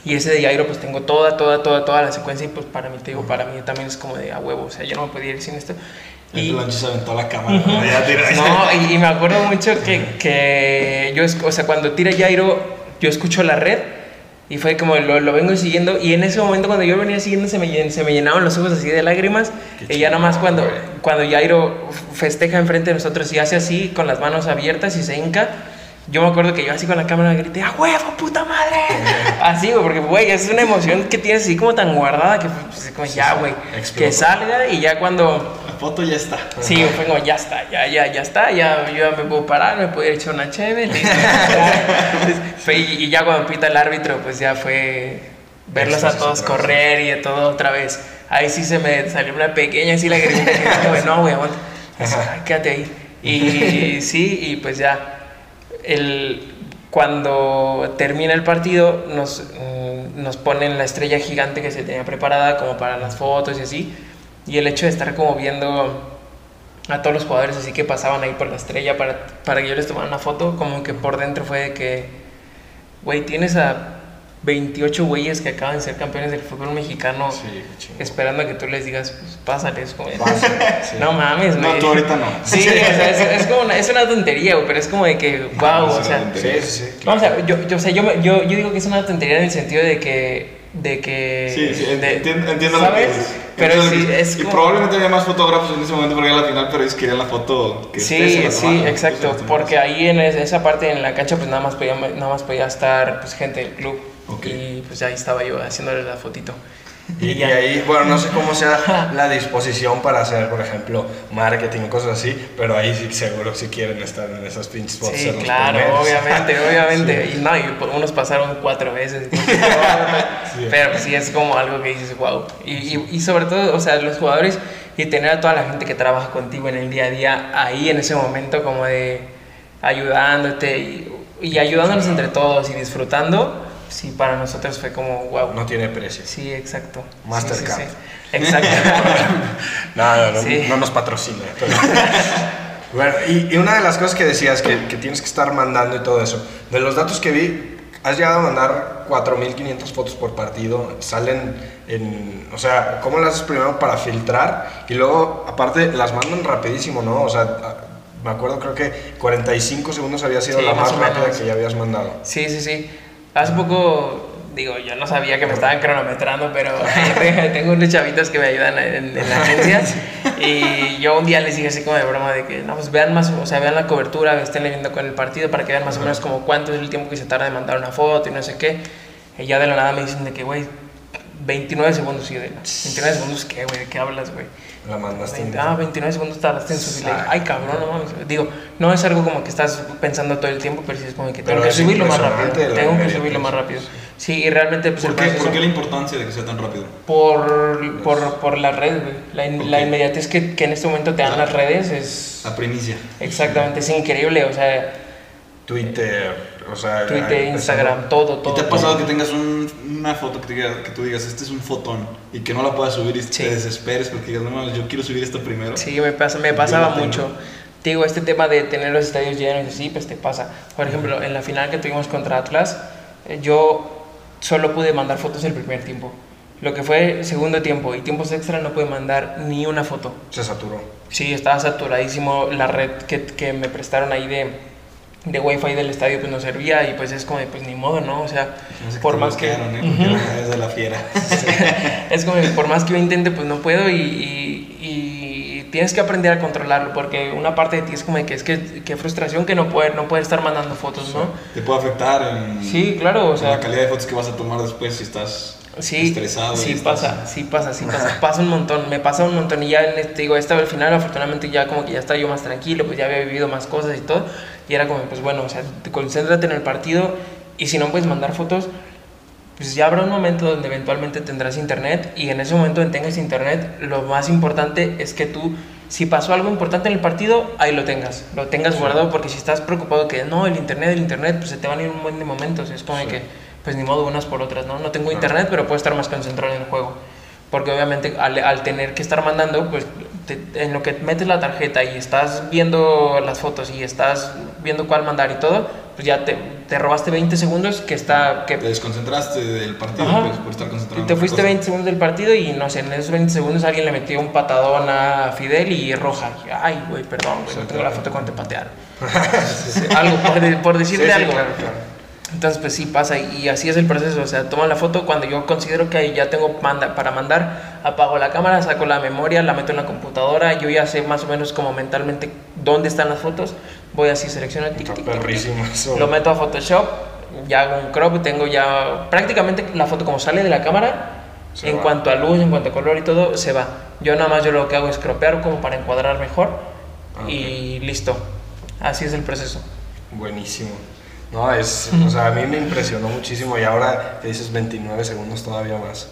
Y ese de Jairo, pues tengo toda, toda, toda, toda la secuencia. Y pues para mí, te digo, para mí también es como de a huevo. O sea, yo no me podía ir sin esto. Y, Pelonchis aventó la cámara. Ya tira- no, y, y me acuerdo mucho que, que yo, o sea, cuando tira Jairo, yo escucho la red y fue como lo, lo vengo siguiendo. Y en ese momento, cuando yo venía siguiendo, se me, se me llenaban los ojos así de lágrimas. Qué Y ya nada más chingón, cuando, güey. cuando Jairo festeja enfrente de nosotros y hace así, con las manos abiertas y se hinca. Yo me acuerdo que yo así con la cámara grité, ¡a huevo, puta madre! (laughs) Así, güey, porque, güey, es una emoción que tienes así como tan guardada que, pues, como, ya, güey, que salga y ya cuando foto ya está. Sí, fue como, ya está, ya, ya, ya está, ya, yo ya me puedo parar, me puedo ir a echar una. (laughs) Fue- y, y ya cuando pita el árbitro, pues ya fue verlos a todos correr y de todo otra vez. Ahí sí se me salió una pequeña así la güey, no, güey, aguanta. Así, "Ay, quédate ahí. Y (laughs) sí, y pues ya, el, cuando termina el partido, nos, mm, nos ponen la estrella gigante que se tenía preparada como para las fotos y así. Y el hecho de estar como viendo a todos los jugadores así que pasaban ahí por la estrella para, para que yo les tomara una foto, como que por dentro fue de que, güey, tienes a 28 güeyes que acaban de ser campeones del fútbol mexicano Sí, esperando a que tú les digas, pues pásale, es como, Pásale, sí. (laughs) no mames, No, tú ahorita no. Sí, o sea, es, es como una, es una tontería, güey, pero es como de que, wow, es o una sea, tontería. Sí, sí, sí. no, o sea, yo, yo, o sea, yo, me- yo, yo digo que es una tontería en el sentido de que, de que, Sí, sí, de- entiendo, entiendo lo que ¿sabes? Pero sí, es Y probablemente había más fotógrafos en ese momento porque era la final, pero ellos querían la foto que Sí, la sí, tomaran, exacto, entonces porque ahí en es- esa parte en la cancha pues nada más podía, nada más podía estar pues gente del club y pues ahí estaba yo haciéndole la fotito. (laughs) Y, y ahí, bueno, no sé cómo sea la disposición para hacer, por ejemplo, marketing o cosas así, pero ahí sí seguro si quieren estar en esas pinches fotos. Sí, claro, primeros. obviamente, (laughs) obviamente. Y no, y por- unos pasaron cuatro veces. (laughs) Pero pues sí, es como algo que dices, wow. Y, y, y sobre todo, o sea, los jugadores y tener a toda la gente que trabaja contigo en el día a día ahí en ese momento, como de ayudándote y, y ayudándonos entre todos y disfrutando, sí, para nosotros fue como, wow. No tiene precio. Sí, exacto. Mastercard. Sí, sí, sí. Exacto. (laughs) No, no, no, no nos patrocina. pero- (laughs) bueno, y, y una de las cosas que decías que, que tienes que estar mandando y todo eso, de los datos que vi, has llegado a mandar 4.500 fotos por partido, salen en, o sea, ¿cómo las haces primero para filtrar? Y luego, aparte, las mandan rapidísimo, ¿no? O sea, a- me acuerdo, creo que 45 segundos había sido la más más rápida que ya habías mandado. Sí, sí, sí. Hace poco, digo, yo no sabía que me estaban cronometrando, pero (laughs) tengo unos chavitos que me ayudan en, en la (laughs) agencia Y yo un día les dije así como de broma de que, no, pues vean más, o sea, vean la cobertura, estén viendo con el partido para que vean más o menos como cuánto es el tiempo que se tarda de mandar una foto y no sé qué. Y ya de la nada me dicen de que, güey, 29 segundos. Y de, 29 segundos, ¿qué, güey? ¿De qué hablas, güey? La mandaste. en- Ah, 29 segundos tardaste en subirle. Exacto. Ay, cabrón, no mames. Digo, no es algo como que estás pensando todo el tiempo, pero sí es como que tengo Pero que subirlo más rápido. Tengo que subirlo más rápido. Sí, y realmente, pues ¿Por qué, proceso- ¿Por qué la importancia de que sea tan rápido? por, por, por la red, güey. La, in- la inmediatez que, que en este momento te dan las redes es La primicia. exactamente, es increíble. O sea, Twitter, o sea. Twitter, Instagram, todo, ¿Y todo. te ha pasado que tengas un- una foto que, te diga- que tú digas, este es un fotón, y que no la puedas subir y Sí. te desesperes porque digas, no mames, yo quiero subir esto primero? Sí, me, pasa, me pasaba mucho. Te digo, este tema de tener los estadios llenos y así, pues te pasa. Por ejemplo, en la final que tuvimos contra Atlas, eh, yo solo pude mandar fotos el primer tiempo. Lo que fue segundo tiempo y tiempos extra no pude mandar ni una foto. Se saturó. Sí, estaba saturadísimo. La red que, que me prestaron ahí de, de wifi del estadio pues no servía y pues es como de, pues ni modo, ¿no? O sea, No sé por más que... ¿eh? De la fiera. (laughs) es como por más que yo intente pues no puedo y, y- y tienes que aprender a controlarlo porque una parte de ti es como de que es que qué frustración que no poder, no poder estar mandando fotos, ¿no? Te puede afectar en, Sí, claro, o en sea... la calidad de fotos que vas a tomar después si estás Sí, estresado. y sí pasa, sí pasa, sí pasa, pasa un montón, me pasa un montón. Y ya en este, digo, esta al final afortunadamente ya como que ya estaba yo más tranquilo, pues ya había vivido más cosas y todo, y era como, pues bueno, o sea, te concéntrate en el partido y si no puedes mandar fotos, pues ya habrá un momento donde eventualmente tendrás internet y en ese momento donde tengas internet, lo más importante es que tú, si pasó algo importante en el partido, ahí lo tengas, lo tengas guardado porque si estás preocupado que no, el internet, el internet, pues se te van a ir un buen de momentos, es como Sí. que pues ni modo unas por otras, ¿no? No tengo internet, pero puedo estar más concentrado en el juego. Porque obviamente al, al tener que estar mandando, pues te- en lo que metes la tarjeta y estás viendo las fotos y estás viendo cuál mandar y todo, pues ya te, te robaste 20 segundos que está... Que, Te desconcentraste del partido pues, por estar concentrado. en te fuiste cosa. 20 segundos del partido y no sé, en esos 20 segundos alguien le metió un patadón a Fidel y roja. Y, Ay, güey, perdón, güey, no tengo la foto cuando te patearon. algo, por, de- por decirte Sí, sí, algo. claro, claro. Entonces, pues sí pasa y, así es el proceso. O sea, toman la foto cuando yo considero que ya tengo manda, para mandar, apago la cámara, saco la memoria, la meto en la computadora. Yo ya sé más o menos como mentalmente dónde están las fotos. Voy así, selecciono, tic, tic, tic, lo meto a Photoshop, ya hago un crop, tengo ya prácticamente la foto como sale de la cámara. Se en va. cuanto a luz, en cuanto a color y todo, se va. Yo nada más yo lo que hago es cropear como para encuadrar mejor y listo. Así es el proceso. Buenísimo. No, es, o sea, a mí me impresionó muchísimo y ahora que dices 29 segundos todavía más.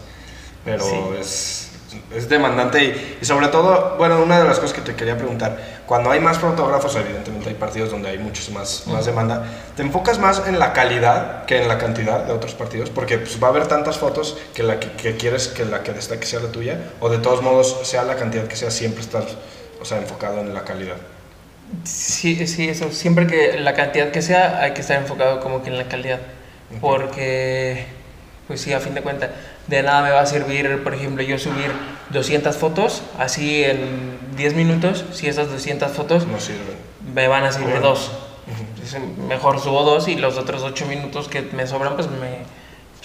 Pero Sí. es, es demandante y, y sobre todo, bueno, una de las cosas que te quería preguntar, cuando hay más fotógrafos, evidentemente hay partidos donde hay muchos más, más demanda, ¿te enfocas más en la calidad que en la cantidad de otros partidos? Porque pues, va a haber tantas fotos que la que, que quieres que la que destaque sea la tuya, o de todos modos, sea la cantidad que sea, siempre estás, o sea, enfocado en la calidad. Sí, sí, eso. Siempre que la cantidad que sea, hay que estar enfocado como que en la calidad. Porque, pues sí, a fin de cuentas, de nada me va a servir, por ejemplo, yo subir 200 fotos así en 10 minutos, si esas 200 fotos No sirven. me van a servir Bueno. dos. Mejor subo dos y los otros 8 minutos que me sobran, pues me, me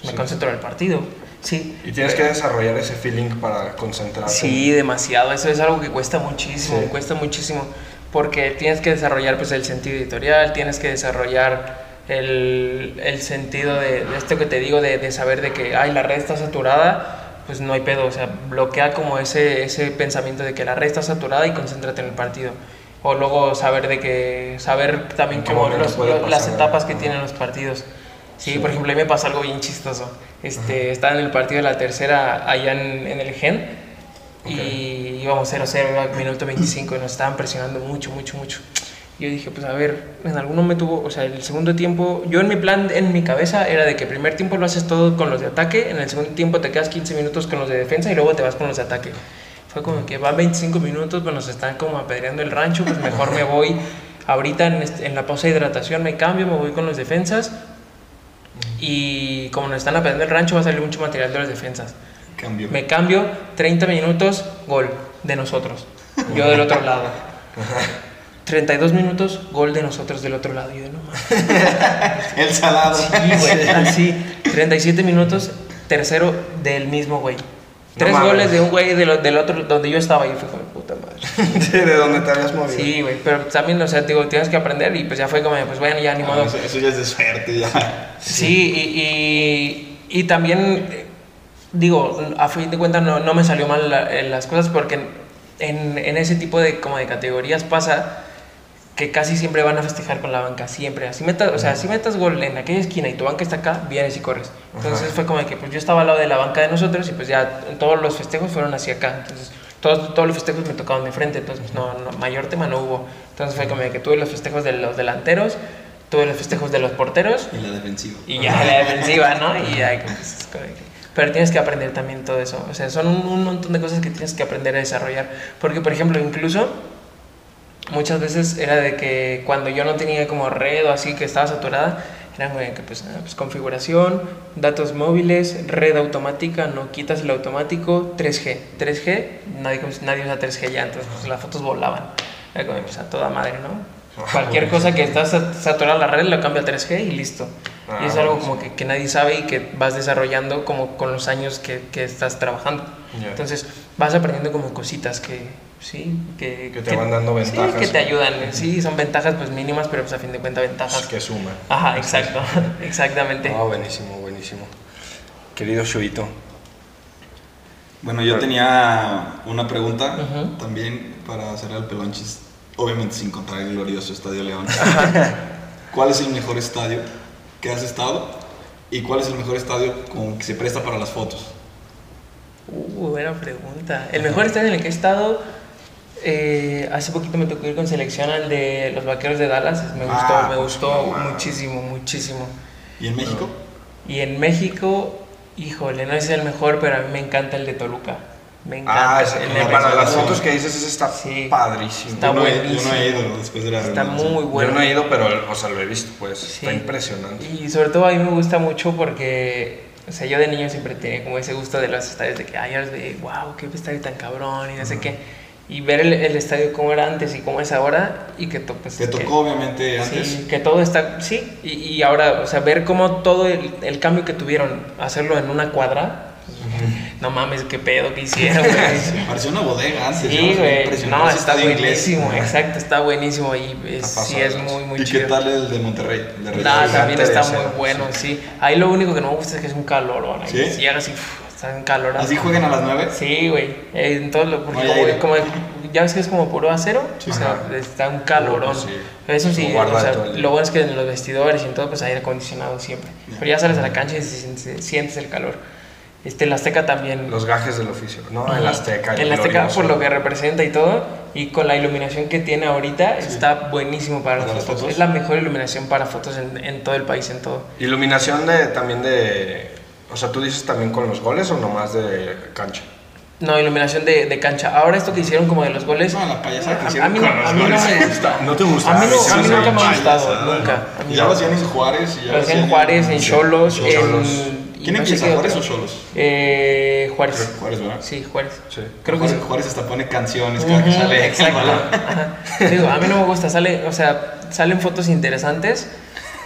Sí. concentro en el partido. Sí. Y tienes que desarrollar ese feeling para concentrarte. Sí, demasiado. Eso es algo que cuesta muchísimo, Sí. cuesta muchísimo. Porque tienes que desarrollar pues, el sentido editorial, tienes que desarrollar el, el sentido de, de esto que te digo, de, de saber de que, ay, la red está saturada, pues no hay pedo. O sea, bloquea como ese, ese pensamiento de que la red está saturada y concéntrate en el partido. O luego saber de que, saber también ¿En qué como momento los- las etapas que tienen los partidos. Sí, Sí. por ejemplo, a mí me pasa algo bien chistoso. Este, estaba en el partido de la tercera allá en, en el GEN y íbamos 0-0, iba al minuto 25 y nos estaban presionando mucho, mucho, mucho. Yo dije, pues a ver, en algún momento, hubo- o sea, el segundo tiempo, yo en mi plan, en mi cabeza, era de que el primer tiempo lo haces todo con los de ataque, en el segundo tiempo te quedas 15 minutos con los de defensa y luego te vas con los de ataque. Fue como que van 25 minutos, pues nos están como apedreando el rancho, pues mejor me voy ahorita en, este- en la pausa de hidratación, me cambio, me voy con los defensas y como nos están apedreando el rancho va a salir mucho material de los defensas. Cambio. Me cambio, 30 minutos, gol de nosotros. Yo del otro lado. (laughs) 32 minutos, gol de nosotros del otro lado. Yo de no. (laughs) El salado. Sí, güey, así. 37 minutos, tercero del mismo güey. Tres goles de un güey del, del otro donde yo estaba y fue como puta madre. (laughs) de donde te habías movido. Sí, güey, pero también, o sea, digo, tienes que aprender y pues ya fue como, pues bueno, ya ni Ah, modo. eso, eso ya es de suerte, ya. Sí, y, y, y también, eh, digo, a fin de cuentas no, no me salió mal la- eh, las cosas porque en, en ese tipo de, como de categorías pasa que casi siempre van a festejar con la banca, siempre. Así metas, o sea, si metas gol en aquella esquina y tu banca está acá, vienes y corres. Entonces Ajá. fue como de que pues yo estaba al lado de la banca de nosotros y pues ya todos los festejos fueron hacia acá. Entonces todos, todos los festejos me tocaban de frente, entonces pues, no, no, mayor tema no hubo. Entonces fue como de que tuve los festejos de los delanteros, tuve los festejos de los porteros Y la defensiva. y ya la defensiva, ¿no? Y ya, pues, es como que- Pero tienes que aprender también todo eso. O sea, son un, un montón de cosas que tienes que aprender a desarrollar. Porque, por ejemplo, incluso muchas veces era de que cuando yo no tenía como red o así que estaba saturada, era como de que pues, pues configuración, datos móviles, red automática, no quitas el automático, 3G. 3G, nadie, nadie usa 3G ya, entonces pues, las fotos volaban. Era como pues, a toda madre, ¿no? Cualquier cosa que está sat- saturada la red lo cambia a 3G y listo. Ah, y es algo como que, que nadie sabe y que vas desarrollando como con los años que, que estás trabajando. Entonces vas aprendiendo como cositas que, sí, que, Que te van dando ventajas. Sí, que te ayudan. Sí, son ventajas pues mínimas, pero pues a fin de cuentas ventajas. Que suma. Ajá, exacto, (laughs) exactamente. Ah, buenísimo, buenísimo. Querido Shuito. Bueno, yo tenía una pregunta también para hacer el pelonchis. Obviamente sin contar el glorioso Estadio León. (laughs) ¿Cuál es el mejor estadio que has estado? ¿Y cuál es el mejor estadio como que se presta para las fotos? Uh, buena pregunta. El mejor estadio en el que he estado, eh, hace poquito me tocó ir con selección al de los Vaqueros de Dallas. Me gustó, Ah, me gustó muchísimo, muchísimo. ¿Y en México? Y en México, híjole, no es el mejor, pero a mí me encanta el de Toluca. Me encanta. Ah, el de para las fotos que dices, ese está Sí. padrísimo. Está yo, no yo buenísimo. no he ido después de la Está reunión. muy bueno. Yo no he ido, pero, o sea, lo he visto, pues. Sí. Está impresionante. Y sobre todo a mí me gusta mucho porque, o sea, yo de niño siempre tenía como ese gusto de los estadios de que, ay, ahora es de, wow, qué estadio tan cabrón y no sé qué. Y ver el, el estadio como era antes y cómo es ahora y que to- pues, ¿Te que- tocó obviamente antes? Sí, que todo está, sí, y, y ahora, o sea, ver cómo todo el, el cambio que tuvieron, hacerlo en una cuadra, no mames, qué pedo que hicieron, güey. (laughs) Parecía una bodega antes. Sí, güey. No, está estadio inglés. buenísimo, exacto, está buenísimo y es- sí es muy, muy ¿Y chido. qué tal el de Monterrey? El de No, también está muy bueno, sí. Ahí lo único que no me gusta es que es un calor, ¿Sí? Si llegas y está en calor. ¿Así juegan a las 9? Sí, güey. En todo lo, porque No como, como- ya ves que es como puro acero, Sí, o sea, está un calorón. Uh, sí. Eso sí, o sea, lo bueno es que en los vestidores y en todo, pues aire acondicionado siempre. Ya. Pero ya sales a la cancha y sientes el calor. Este, el Azteca también. Los gajes del oficio. No, el Azteca. El Azteca, glorioso. por lo que representa y todo, y con la iluminación que tiene ahorita, está buenísimo para, las fotos. fotos. Es la mejor iluminación para fotos en, en todo el país, en todo. Iluminación de, también de... O sea, ¿tú dices también con los goles o nomás de cancha? No, iluminación de, de cancha. Ahora esto que hicieron como de los goles. No, la payasada que a, a hicieron mí, con no- los a mí no goles. me (laughs) gusta. ¿No te gusta? A mí, no- Sí, a mí sí, nunca me ha sí, gustado, nunca. A Ya no. lo hacían en Juárez y ya Lo hacían en Juárez, en Cholos, en ¿Quién no empieza, Juárez o Cholos? Eh, Juárez. Juárez, ¿verdad? Sí, Juárez. Sí. Creo que sí. Juárez, Juárez hasta pone canciones cada que Ujú, sale. el Exacto. (laughs) Digo, a mí no me gusta, sale, o sea, salen fotos interesantes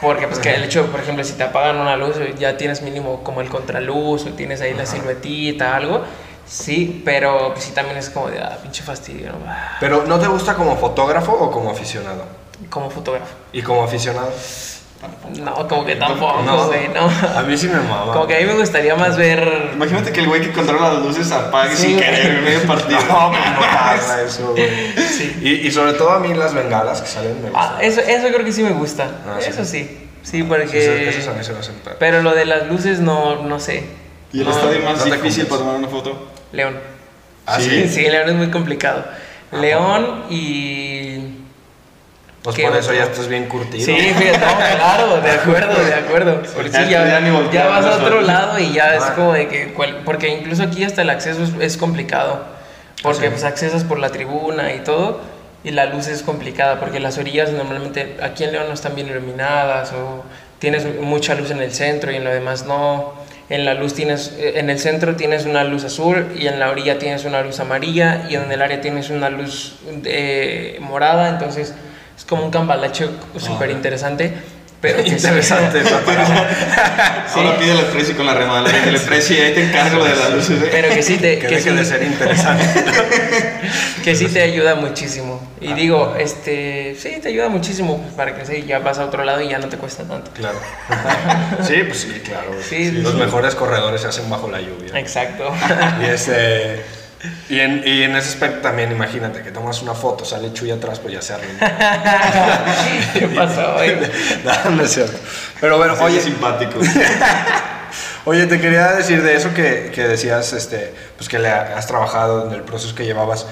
porque pues que el hecho, por ejemplo, si te apagan una luz, ya tienes mínimo como el contraluz o tienes ahí la siluetita, algo. Sí, pero pues, sí también es como de, ah, pinche fastidio, ¿no? Pero ¿no te gusta como fotógrafo o como aficionado? Como fotógrafo. ¿Y como aficionado? No, como que tampoco, No. güey, no. A mí sí me mama. Como que a mí me gustaría más ver... Imagínate que el güey que controla las luces apague Sí, sin güey. querer en medio partido. No, no (laughs) pasa eso, güey. Y, y sobre todo a mí las bengalas que salen me Ah, gustan. eso, eso creo que sí me gusta. Ah, sí. eso sí. Sí, Sí, porque... Esos a mí se me hacen. Pero lo de las luces no, no sé. ¿Y el No, estadio más no difícil para tomar una foto? León. ¿Ah, sí? Sí, León es muy complicado. Ah, León y... Pues ¿Qué por eso ya estás bien curtido. Sí, fíjate, no, claro, de acuerdo, de acuerdo. (laughs) Porque sí, ya, Ya vas a otro lado y ya es Ah. como de que... porque incluso aquí hasta el acceso es, es complicado. Porque Sí. pues accesas por la tribuna y todo y la luz es complicada porque las orillas normalmente aquí en León no están bien iluminadas o tienes mucha luz en el centro y en lo demás no. En la luz tienes, eh, en el centro tienes una luz azul y en la orilla tienes una luz amarilla y en el área tienes una luz eh, morada, entonces es como un cambalache súper interesante. pero que (laughs) (laughs) sí- Interesante esa palabra. Ahora pide el precio con la remodelación del precio y ahí te encargo lo de las luces. ¿eh? pero que sí te, Que que deje sí- de ser interesante. (laughs) que sí te ayuda muchísimo. Y Ah, digo, claro. este, sí, te ayuda muchísimo para que sí, ya vas a otro lado y ya no te cuesta tanto. Claro. Sí, pues sí, claro. Sí, sí, Los sí. mejores corredores se hacen bajo la lluvia. Exacto. Y, este, y, en, y en ese aspecto también, imagínate que tomas una foto, sale Chuy atrás, pues ya se arruinó. (laughs) ¿Qué pasó? güey? (laughs) no, no es cierto. Pero bueno, Así oye, simpático. (laughs) oye, te quería decir de eso que, que decías, este, pues que le has trabajado en el proceso que llevabas.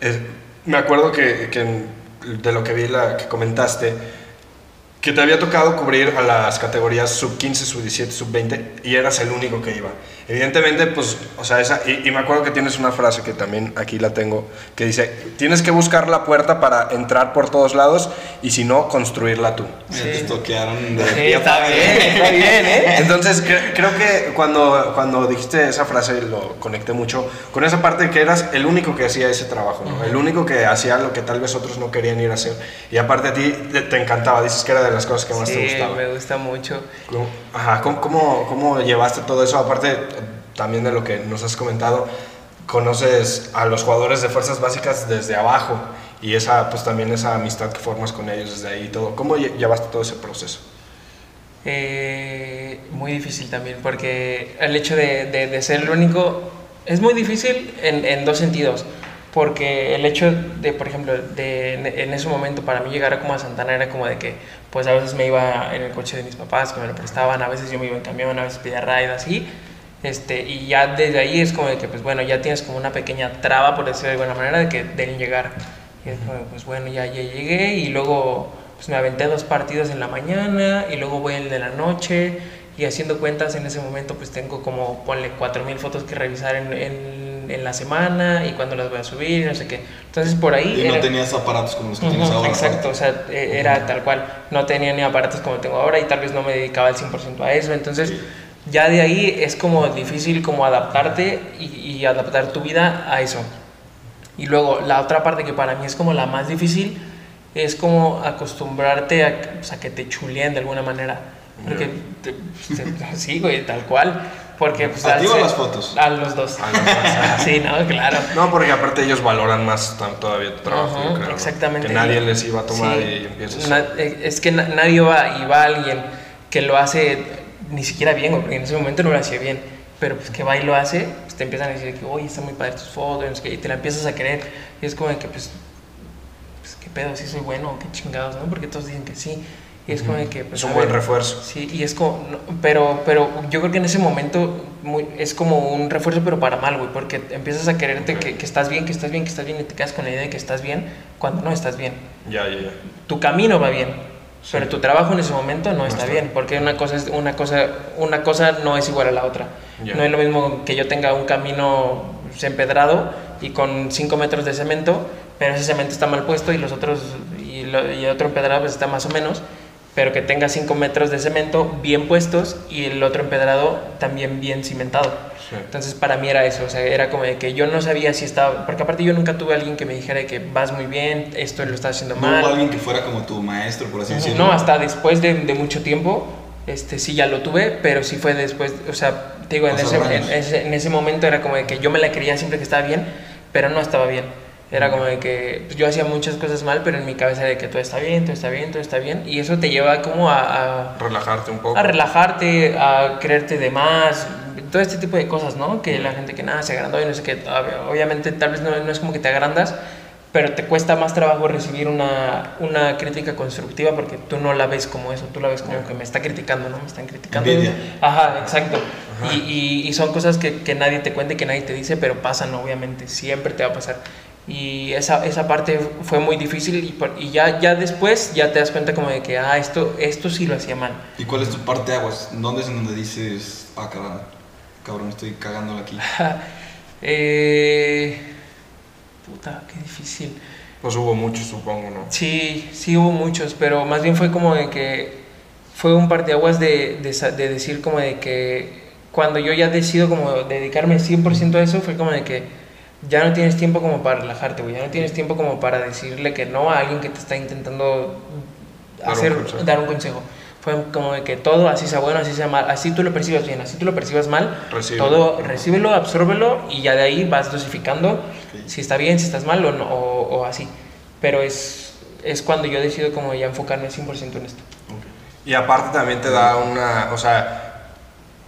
Es- me acuerdo que, que de lo que vi, la, que comentaste, que te había tocado cubrir a las categorías sub 15, sub 17, sub 20 y eras el único que iba. Evidentemente, pues, o sea, esa, y, y me acuerdo que tienes una frase que también aquí la tengo, que dice, tienes que buscar la puerta para entrar por todos lados y si no, construirla tú. Sí. te toquearon de Sí, está bien, está bien, ¿eh? (laughs) Entonces, cre- creo que cuando, cuando dijiste esa frase lo conecté mucho con esa parte de que eras el único que hacía ese trabajo, ¿no? El único que hacía lo que tal vez otros no querían ir a hacer. Y aparte a ti te, te encantaba, dices que era de las cosas que más te Sí, gustaba. me gusta mucho. ¿Cómo, ajá, ¿cómo, cómo, cómo llevaste todo eso? Aparte eh, también de lo que nos has comentado, conoces a los jugadores de fuerzas básicas desde abajo y esa, pues también esa amistad que formas con ellos desde ahí y todo. ¿Cómo lle- llevaste todo ese proceso? Eh, muy difícil también, porque el hecho de, de- de ser el único es muy difícil en, en dos sentidos. Porque el hecho de, por ejemplo, de en, ese momento para mí llegar a como a Santana era como de que, pues a veces me iba en el coche de mis papás, que me lo prestaban, a veces yo me iba en camión, a veces pedía ride, así. Este, y ya desde ahí es como de que, pues bueno, ya tienes como una pequeña traba, por decirlo de alguna manera, de que del llegar. Y es como, pues bueno, ya, ya llegué y luego pues me aventé dos partidos en la mañana y luego voy el de la noche y haciendo cuentas en ese momento pues tengo como, ponle 4.000 fotos que revisar en, en, en la semana y cuando las voy a subir no sé qué. Entonces por ahí... Y no era- tenías aparatos como los que tienes Ujú, ahora. Exacto, o sea, eh, era tal cual. No tenía ni aparatos como tengo ahora y tal vez no me dedicaba al 100% a eso. Entonces, Sí. ya de ahí es como difícil como adaptarte y, y adaptar tu vida a eso. Y luego, la otra parte que para mí es como la más difícil es como acostumbrarte a, pues, a que te chuleen de alguna manera. Porque, te- sí, güey, tal cual. Porque, pues, ¿A ti o a las fotos? A los dos. A los dos. (laughs) sí, no, claro. No, porque aparte ellos valoran más todavía tu trabajo, Ajá, yo creo. Exactamente. Que nadie les iba a tomar Sí. y empiezas... Na- eh, es que na- nadie va y va alguien que lo hace ni siquiera bien, güey, porque en ese momento no lo hacía bien, pero pues que va y lo hace, pues te empiezan a decir que, oye, está muy padre tus fotos, y te la empiezas a querer, y es como que, pues, pues qué pedo, si soy bueno, qué chingados, ¿no? Porque todos dicen que sí, y es como de que, pues, es un buen ver, refuerzo. Sí, y es como, no, pero, pero yo creo que en ese momento muy- es como un refuerzo, pero para mal, güey, porque empiezas a quererte que, que estás bien, que estás bien, que estás bien, y te quedas con la idea de que estás bien cuando no estás bien. Ya, ya, ya. Tu camino va bien, Sí. pero tu trabajo en ese momento no, está, está bien, porque una cosa, es, una, cosa, una cosa no es igual a la otra. No es lo mismo que yo tenga un camino empedrado y con 5 metros de cemento, pero ese cemento está mal puesto y los otros y, lo- y otro empedrado pues está más o menos, pero que tenga 5 metros de cemento bien puestos y el otro empedrado también bien cimentado. Sí. Entonces para mí era eso, o sea, era como de que yo no sabía si estaba, porque aparte yo nunca tuve a alguien que me dijera de que vas muy bien, esto lo estás haciendo No mal. hubo alguien que fuera como tu maestro, por así decirlo. No, hasta después de, de mucho tiempo, este, sí ya lo tuve, pero sí fue después, o sea, te digo, en ese, Pasaron en, años. ese, en ese momento era como de que yo me la creía siempre que estaba bien, pero no estaba bien. Era como de que pues, yo hacía muchas cosas mal, pero en mi cabeza de que todo está bien, todo está bien, todo está bien, y eso te lleva como a, a, Relajarte un poco. a relajarte, a creerte de más, todo este tipo de cosas, ¿no? Que la gente que nada se agrandó y no sé qué, ob- obviamente tal vez no, no es como que te agrandas, pero te cuesta más trabajo recibir una, una crítica constructiva porque tú no la ves como eso, tú la ves como que me está criticando, ¿no? Me están criticando. Envidia. Ajá, exacto. Y, y- y son cosas que, que nadie te cuenta y que nadie te dice, pero pasan, obviamente, siempre te va a pasar. Y esa, esa parte fue muy difícil y, y ya, ya después ya te das cuenta como de que, ah, esto, esto sí lo hacía mal. ¿Y cuál es tu parte de aguas? ¿Dónde es en donde dices, ah, cabrón, cabrón, estoy cagándola aquí? (laughs) Eh, puta, qué difícil. Pues hubo muchos, supongo, ¿no? Sí, sí hubo muchos, pero más bien fue como de que fue un parteaguas de, de, de decir como de que cuando yo ya decido como dedicarme 100% a eso, fue como de que ya no tienes tiempo como para relajarte, güey, ya no tienes tiempo como para decirle que no a alguien que te está intentando Dar un hacer, consejo. dar un consejo. Fue como de que todo, así sea bueno, así sea mal, así tú lo percibas bien, así tú lo percibas mal, Recíbelo. todo recíbelo, absórbelo y ya de ahí vas dosificando Ok. si está bien, si estás mal o, no, o, o así. Pero es, es cuando yo decido como ya enfocarme 100% en esto. Y aparte también te da una, o sea,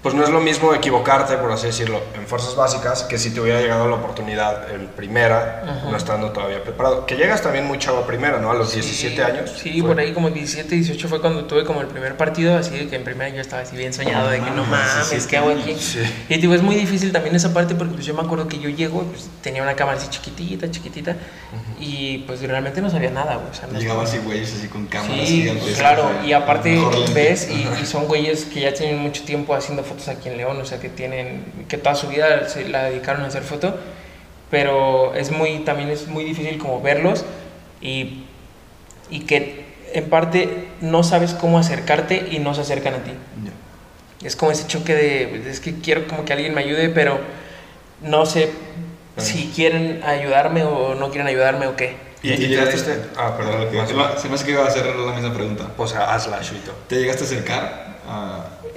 pues no es lo mismo equivocarte, por así decirlo, en fuerzas básicas, que si te hubiera llegado la oportunidad en primera, Ajá. no estando todavía preparado. Que llegas también muy chavo a primera, ¿no? A los 17 años. Sí, fue. por ahí como 17, 18 fue cuando tuve como el primer partido, así de que en primera yo estaba así bien soñado de que no mames, mames, 17 ¿qué hago aquí? sí. Y digo, es muy difícil también esa parte porque pues yo me acuerdo que yo llego, pues tenía una cámara así chiquitita, chiquitita, y pues realmente no sabía nada, güey. O sea, no Llegaba así güeyes así con cámaras Sí, gigantes. claro, y aparte ves y, y son güeyes que ya tienen mucho tiempo haciendo fotos aquí en León, o sea que tienen, que toda su vida se la dedicaron a hacer foto, pero es muy, también es muy difícil como verlos y, y que en parte no sabes cómo acercarte y no se acercan a ti. Ya. Es como ese choque de, es que quiero como que alguien me ayude, pero no sé si quieren ayudarme o no quieren ayudarme o qué. ¿Y, y ¿Y te llegaste- diste? Ah, perdón. Se me- Se me hace que iba a hacer la misma pregunta. O sea, hazla, Shuito. ¿Te llegaste a acercar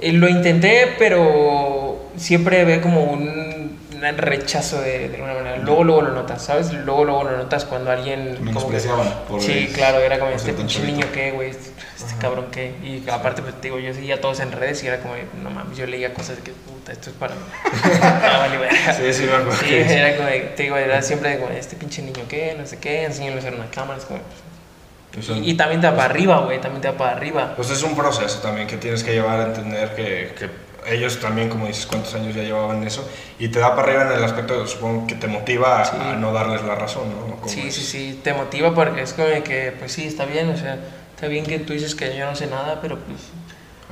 Eh, Lo intenté, pero siempre ve como un, un rechazo de, de alguna manera. Luego, luego lo notas, ¿sabes? Luego, luego lo notas cuando alguien... como que- por Sí, el- claro, era como este pinche niño que, güey, este, este cabrón que... Y aparte, pues te digo, yo seguía todos en redes y era como, no mames, yo leía cosas de que, puta, esto es para mí. (laughs) Ah, vale. Sí, sí, me acuerdo. Sí, era como, te digo, era siempre como, este pinche niño que, no sé qué, enséñale a usar una cámara, es como... Y, y también te va para arriba, güey, también te va para arriba. Pues es un proceso también que tienes que llevar a entender que, que ellos también, como dices, cuántos años ya llevaban eso, y te da para arriba en el aspecto, supongo, que te motiva a- Sí. a, no darles la razón, ¿no? ¿Cómo Sí, es? sí, sí, te motiva porque es como que, pues sí, está bien, o sea, está bien que tú dices que yo no sé nada, pero pues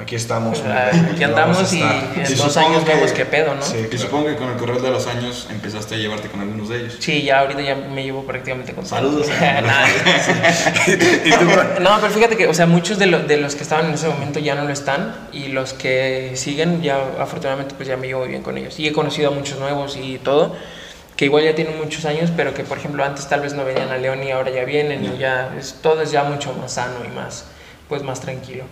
Aquí estamos. ah, mira, aquí andamos y en Sí, dos años que- vemos qué pedo, ¿no? Sí. Sí. Y claro. supongo que con el correr de los años empezaste a llevarte con algunos de ellos. ya ahorita ya me llevo prácticamente con todos. Saludos. (laughs) (laughs) No, pero fíjate que, o sea, muchos de, lo- de los que estaban en ese momento ya no lo están y los que siguen ya afortunadamente pues ya me llevo muy bien con ellos. Y he conocido a muchos nuevos y todo, que igual ya tienen muchos años, pero que por ejemplo antes tal vez no venían a León y ahora ya vienen y ya es, todo es ya mucho más sano y más, pues más tranquilo.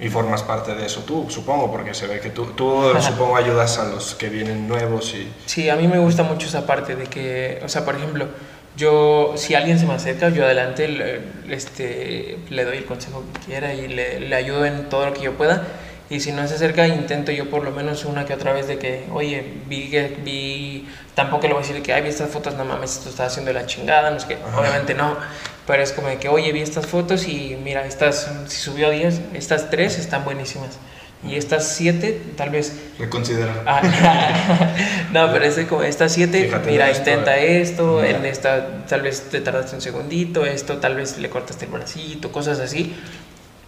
Y formas parte de eso tú, supongo, porque se ve que tú, tú (laughs) supongo, ayudas a los que vienen nuevos y... Sí, a mí me gusta mucho esa parte de que, o sea, por ejemplo, yo, si alguien se me acerca, yo adelante le, este, le doy el consejo que quiera y le, le ayudo en todo lo que yo pueda. Y si no se acerca, intento yo por lo menos una que otra vez de que, oye, vi que vi, tampoco le voy a decir que, ay, vi estas fotos, no mames, esto está haciendo la chingada, no sé qué, Ajá. obviamente no. Pero es como de que, oye, vi estas fotos y mira, estas, si subió 10, estas 3 están buenísimas. Y estas 7, tal vez Reconsidera. Ah, (laughs) no, pero es como estas siete, Fíjate mira, en esto, intenta esto, Ya. en esta tal vez te tardaste un segundito, esto tal vez le cortaste el bracito, cosas así,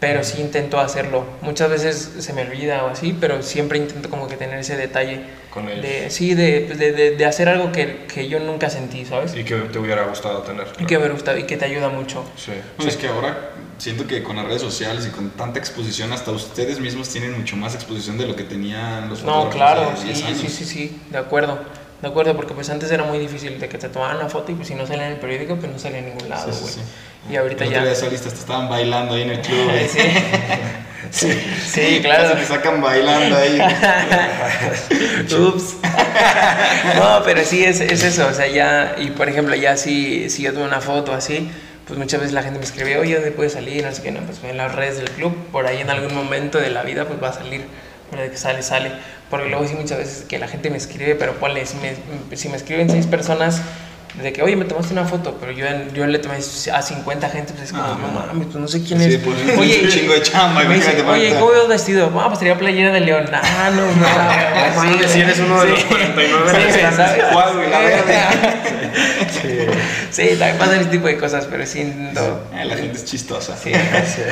pero sí intento hacerlo. Muchas veces se me olvida o así, pero siempre intento como que tener ese detalle Con ellos. de, sí, de, de, de- de hacer algo que, que yo nunca sentí, ¿sabes? Y que te hubiera gustado tener. Y que me gusta y que te ayuda mucho. Sí. No, es que ahora siento que con las redes sociales y con tanta exposición, hasta ustedes mismos tienen mucho más exposición de lo que tenían los No, fotógrafos claro, de sí, 10 años. sí, sí, sí, de acuerdo. De acuerdo, porque pues antes era muy difícil de que te tomaran una foto y pues si no salía en el periódico, pues no salía en ningún lado, Sí, güey. sí, sí. Y ahorita El otro ya. día saliste, hasta estaban bailando ahí en el club. güey. Sí. (laughs) sí, claro. Casi te sacan bailando ahí. (laughs) Ups. (laughs) no, pero sí es, es eso, o sea, ya, y por ejemplo, ya si, si yo tuve una foto así, pues muchas veces la gente me escribe, oye, ¿dónde puedes salir? No sé qué, no, pues en las redes del club, por ahí en algún momento de la vida, pues va a salir, pero de que sale, sale. Porque luego sí muchas veces que la gente me escribe, pero ponle, si me, si me escriben seis personas, de que, oye, me tomaste una foto, pero yo, yo le tomé a 50 gente, pues es como, Ah, no no. mames, no sé quién Sí, es. pues, un chingo de chamba, me dice, oye. ¿cómo veo vestido? Ah, pues sería playera de león. Ah, no, no. No mames, (laughs) si eres uno de los 49 Sí, restantes. ¿sabes? ¿Cuál, güey? La. Sí. Sí, también pasan ese tipo de cosas, pero sí, no. Eh, la gente es chistosa. Sí.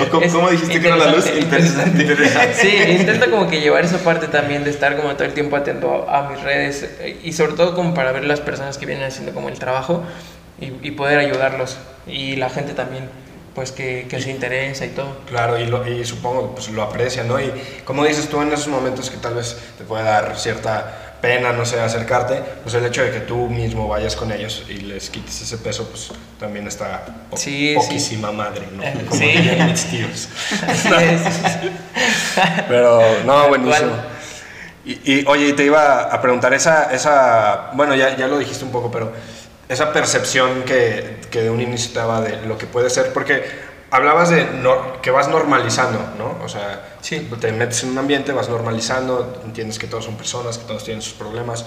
¿O cómo, dijiste que era la luz? interesante, Interesante. Sí, intento como que llevar esa parte también de estar como todo el tiempo atento a, a mis redes eh, y sobre todo como para ver las personas que vienen haciendo como el trabajo y, y poder ayudarlos y la gente también pues que, que se interesa y todo. Claro, y, lo- y supongo pues lo aprecia, ¿no? Y como dices tú, en esos momentos que tal vez te puede dar cierta pena, no sé, acercarte, pues el hecho de que tú mismo vayas con ellos y les quites ese peso, pues también está po- Sí, sí. poquísima madre, ¿no? Eh, Como sí. dirían mis tíos. (laughs) Pero, no, buenísimo. cual. Y, y, oye, y te iba a preguntar esa, esa bueno, ya, ya lo dijiste un poco, pero esa percepción que, que de un inicio te daba de lo que puede ser, porque hablabas de no- que vas normalizando, ¿no? O sea, Sí. te metes en un ambiente, vas normalizando, entiendes que todos son personas, que todos tienen sus problemas,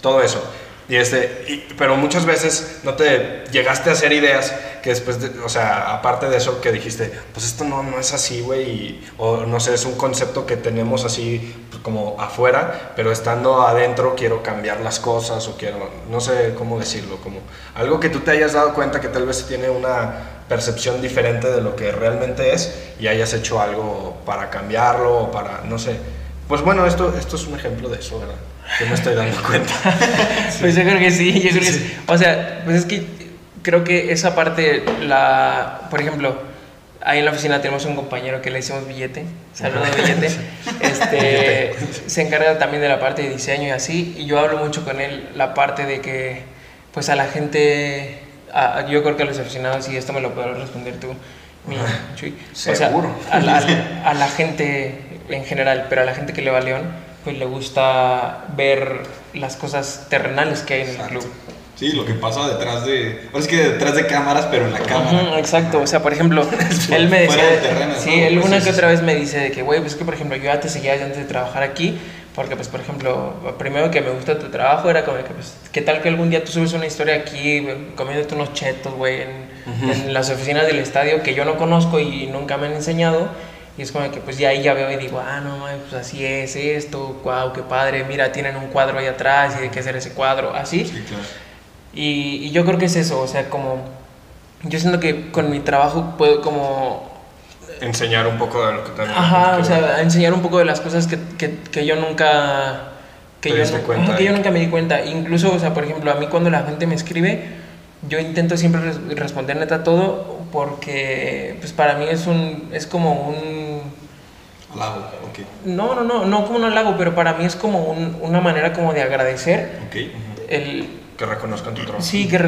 todo eso. Y este, y- pero muchas veces no te llegaste a hacer ideas que después, de- o sea, aparte de eso que dijiste, pues esto no, no es así, güey, o no sé, es un concepto que tenemos así pues, como afuera, pero estando adentro quiero cambiar las cosas o quiero, no sé cómo decirlo, como algo que tú te hayas dado cuenta que tal vez tiene una percepción diferente de lo que realmente es y hayas hecho algo para cambiarlo o para, no sé. Pues bueno, esto, esto es un ejemplo de eso, ¿verdad? Que me estoy dando cuenta. (laughs) Pues yo creo que sí, yo creo que sí. O sea, pues es que creo que esa parte, la, por ejemplo, ahí en la oficina tenemos un compañero que le decimos billete, saludos billete, este, se encarga también de la parte de diseño y así, y yo hablo mucho con él la parte de que, pues a la gente, a- a- yo creo que a los aficionados, y esto me lo podrás responder tú, mi Chuy, o sea, Seguro. a la, (laughs) a la gente en general, pero a la gente que le va a León, pues le gusta ver las cosas terrenales que hay en el Exacto. club. Sí, lo que pasa detrás de. Ahora es que detrás de cámaras, pero en la cámara. Ujú, exacto, o sea, por ejemplo, (laughs) él me decía, del terreno, sí, ¿no? él Pues una sí, que sí, otra vez me dice de que, güey, pues es que por ejemplo yo ya te seguía antes de trabajar aquí, porque pues por ejemplo, primero que me gusta tu trabajo era como de que, pues, ¿qué tal que algún día tú subes una historia aquí comiéndote unos chetos, güey, en, en las oficinas del estadio que yo no conozco y nunca me han enseñado? Y es como que pues ya ahí ya veo y digo, ah, no, pues así es esto, wow, qué padre, mira, tienen un cuadro ahí atrás y hay que hacer ese cuadro, así. Sí, claro. Y, y yo creo que es eso, o sea, como yo siento que con mi trabajo puedo como, Enseñar un poco de lo que también. ajá, o sea, enseñar un poco de las cosas que, que, que yo nunca, que yo, cuenta que yo nunca me di cuenta. Incluso, o sea, por ejemplo, a mí cuando la gente me escribe, yo intento siempre res- responder neta todo porque, pues para mí es un, es como un, Ok. no, no, no, no como un halago, pero para mí es como un- una manera como de agradecer Ok. el, Que reconozcan tu trabajo. Sí, que,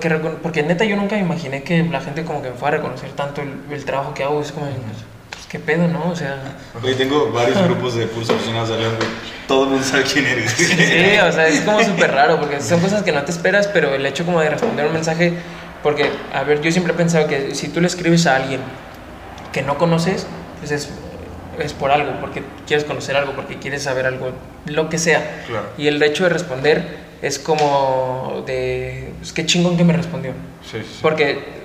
que porque neta yo nunca me imaginé que la gente como que me fuera a reconocer tanto el, el trabajo que hago. Es como, pues, pues, qué pedo, ¿no? O sea, Oye, tengo varios grupos de de León, güey. Todo el mundo sabe quién eres. sí, o sea, es como súper raro porque son cosas que no te esperas, pero el hecho como de responder un mensaje, porque, a ver, yo siempre he pensado que si tú le escribes a alguien que no conoces, pues es, es por algo, porque quieres conocer algo, porque quieres saber algo, lo que sea. Claro. Y el hecho de responder es como de, pues qué chingón que me respondió. Sí, sí, sí. Porque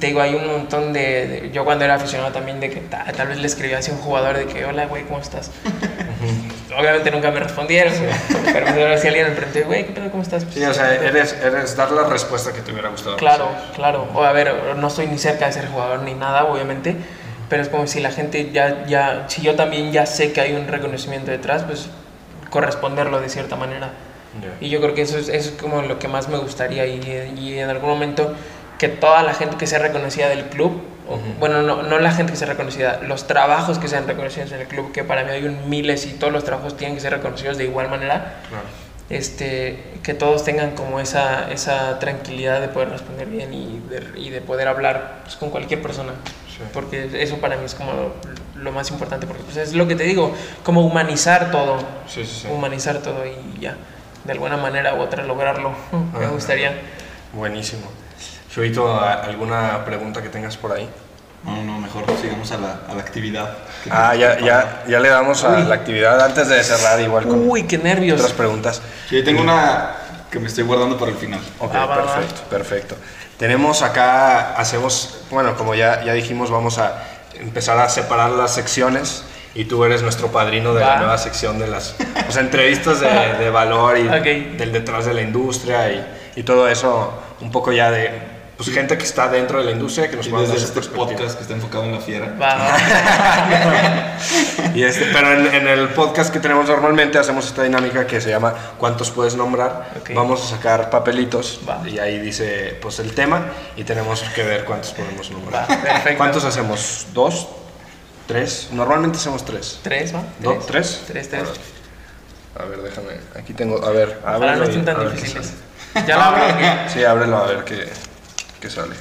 te digo, hay un montón de, de- Yo cuando era aficionado también de que ta- tal vez le escribía así a un jugador de que, hola, güey, ¿cómo estás? (laughs) Obviamente nunca me respondieron, güey, (laughs) pero pues, si alguien me preguntó, güey, ¿qué pedo, cómo estás? Sí, o sea, eres, eres dar la respuesta que te hubiera gustado. Claro, claro. O a ver, no estoy ni cerca de ser jugador ni nada, obviamente, pero es como si la gente ya, ya, si yo también ya sé que hay un reconocimiento detrás, pues corresponderlo de cierta manera. Ya. Y yo creo que eso es, eso es como lo que más me gustaría y, y en algún momento que toda la gente que sea reconocida del club, o- Ujú. bueno, no, no la gente que sea reconocida, los trabajos que sean reconocidos en el club, que para mí hay un miles y todos los trabajos tienen que ser reconocidos de igual manera, Claro. este, que todos tengan como esa, esa tranquilidad de poder responder bien y de, y de poder hablar pues, con cualquier persona. Sí. Porque eso para mí es como lo, más importante, porque pues, es lo que te digo, como humanizar todo, Sí, sí, sí. humanizar todo y ya, de alguna manera u otra lograrlo. Me Ajá. gustaría. Buenísimo. Chuito, ¿a- ¿alguna pregunta que tengas por ahí? No, no, mejor sigamos a la, a la actividad. Ah, te- ya, ya, ya le damos a la actividad antes de cerrar igual con Uy, qué nervios. otras preguntas. Sí, tengo una que me estoy guardando para el final. Ok, Ah, va, va. perfecto, perfecto. Tenemos acá, hacemos, bueno, como ya, ya dijimos, vamos a empezar a separar las secciones y tú eres nuestro padrino de la Va. nueva sección de las o sea, entrevistas de, de valor y (laughs) del detrás de la industria y, y todo eso, un poco ya de pues, gente que está dentro de la industria que nos pueda dar este podcast que está enfocado en la fiera. Va, va. (laughs) Y este, pero en, en el podcast que tenemos normalmente hacemos esta dinámica que se llama ¿Cuántos puedes nombrar? Ok. Vamos a sacar papelitos Va. y ahí dice pues el tema y tenemos que ver cuántos podemos nombrar. Va, perfecto. ¿Cuántos hacemos? ¿Dos? ¿Tres? Normalmente hacemos tres. ¿Tres, va? Do- ¿Tres? Tres, tres. A ver, déjame. Aquí tengo. A ver, Ojalá ábrelo no estén tan difíciles. ¿Ya la abro? Sí, ábrelo a ver qué, qué sale.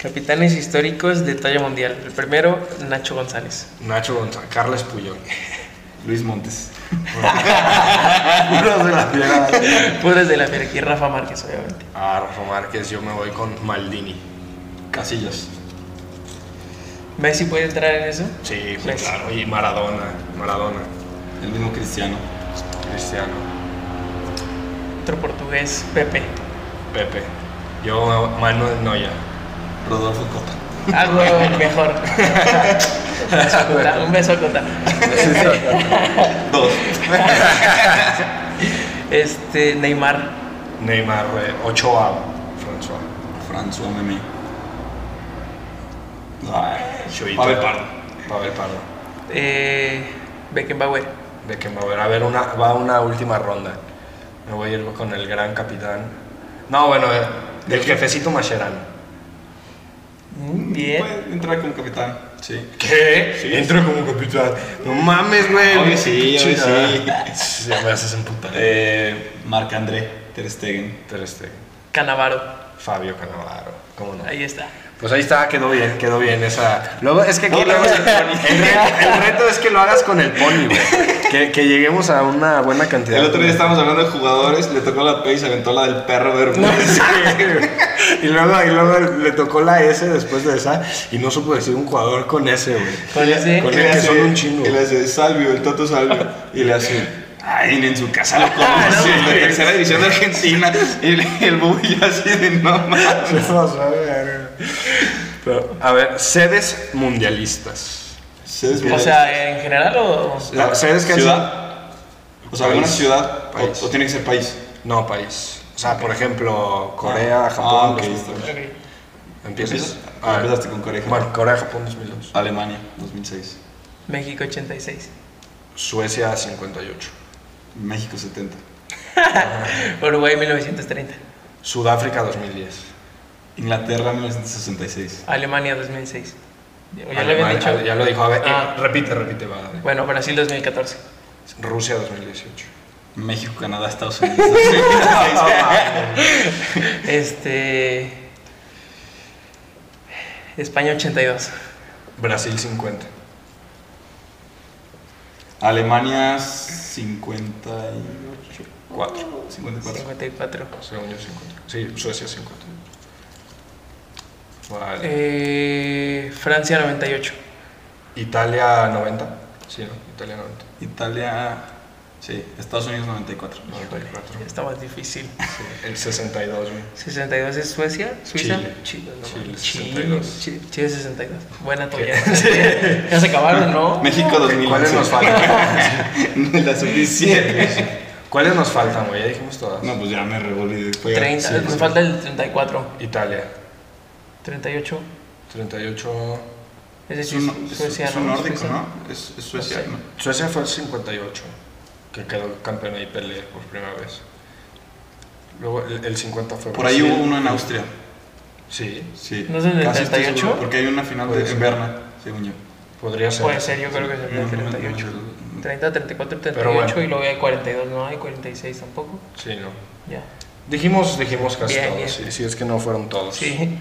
Capitanes históricos de talla mundial. El primero, Nacho González. Nacho González, Carles Puyol. (laughs) Luis Montes. (laughs) Puros de la fiera. Puras de la Fiera aquí, Rafa Márquez, obviamente. Ah, Rafa Márquez, yo me voy con Maldini. Casillas. ¿Messi puede entrar en eso? Sí, pues, Messi. claro. Y Maradona. Maradona. El mismo Cristiano. Cristiano. Otro portugués, Pepe. Pepe. Yo, Manuel Noya. Rodolfo Cota. Algo mejor. Un beso a Cota, Un beso a Cota. Dos. Este, Neymar. Neymar, eh, Ochoa. François. François Memé. Ay. Pavel Pardo. Pavel Pardo. Eh, Beckenbauer. Beckenbauer. A ver, una, va una última ronda. Me voy a ir con el gran capitán. No, bueno, eh, el jefecito Mascherano. Mm, Bien. Puede entrar como capitán. Sí. ¿Qué? Sí. Entro como capitán. No mames, güey. Obvio sí, obvio sí. (laughs) Ya me haces emputar. Eh, Marc André Ter Stegen. Ter Stegen. Canavaro. Fabio Cannavaro. ¿Cómo no? Ahí está. Pues ahí está, quedó bien, quedó bien esa. Luego es que aquí luego el, el pony. el reto, el reto es que lo hagas con el pony, güey. Que, que lleguemos a una buena cantidad. El otro día estábamos hablando de jugadores, le tocó la P y se aventó la del perro No, Bermúdez. sí, güey. y, luego, y luego le tocó la S después de esa y no supo decir un jugador con S, güey. Con ese. Con le que son un chingo. Y le hace Salvio, el Toto Salvio. Y le hace. Ay, en su casa lo conoce, (laughs) no, de tercera división de Argentina. Y el, el Bubi así de no mames. (laughs) Pero, a ver, sedes mundialistas. O sea, en general o. La- ¿Sedes que ¿Ciudad? O sea, alguna ciudad País. O, o tiene que ser país. No, país. O sea, por ejemplo, Corea, Ah, Japón. ah, ok, 2002. está bien. Ok. ¿Empiezas? ¿Empiezas? A ver. Empezaste con Corea. Bueno, Corea, Japón 2002. Alemania, 2006. México 86. Suecia 58. México, 70. (laughs) Uruguay 1930. Sudáfrica 2010. Inglaterra, 1966. Alemania 2006. Ya lo habían Alemania- dicho. Ya lo dijo. A ver, Ah. eh, repite, repite. Va. Bueno, Brasil 2014. Rusia 2018. México, Canadá, Estados Unidos. (laughs) Este. España 82. Brasil 50. Alemania, 58. 4. 54. 54. Según yo 50. Sí, Suecia 50. Vale. Eh, Francia 98. Italia 90. Sí, ¿no? Italia 90. Italia, sí. Estados Unidos, 94. 94. Ya está más difícil. Sí, el 62, güey. 62 es Suecia, Suiza. Chile. Chile, no Chile, mames. 62. Chile, Chile 62. Buena toalla. (laughs) Ya se acabaron, ¿no? México, 2000. ¿Cuáles nos faltan? (laughs) La sub-17. (laughs) ¿Cuáles nos faltan, güey? Ya dijimos todas. No, pues ya me revolví. Fue- 30. sí, Nos sí. falta el 34. Italia. 38. 38. Es Es decir, un, es- Suecia, es un ¿no? nórdico. ¿no? Es, es Suecia, No sé. ¿no? Suecia fue el 58. Que quedó campeón ahí Pelé por primera vez. Luego el, el 50 fue Por ahí Brasil. hubo uno en Austria. Sí, Sí. ¿No es el del Casi estoy 38? seguro, Porque hay una final Puede de, ser. en Berna, según yo. podría ser. Puede ser, yo creo que es el No, del no, no, 38. no, no. 30, 34, Pero 38 bueno. y luego hay 42, no hay 46 tampoco. Sí, no. Ya. Dijimos, dijimos casi Bien, todos. bien. Sí, sí, es que no fueron todos. Sí.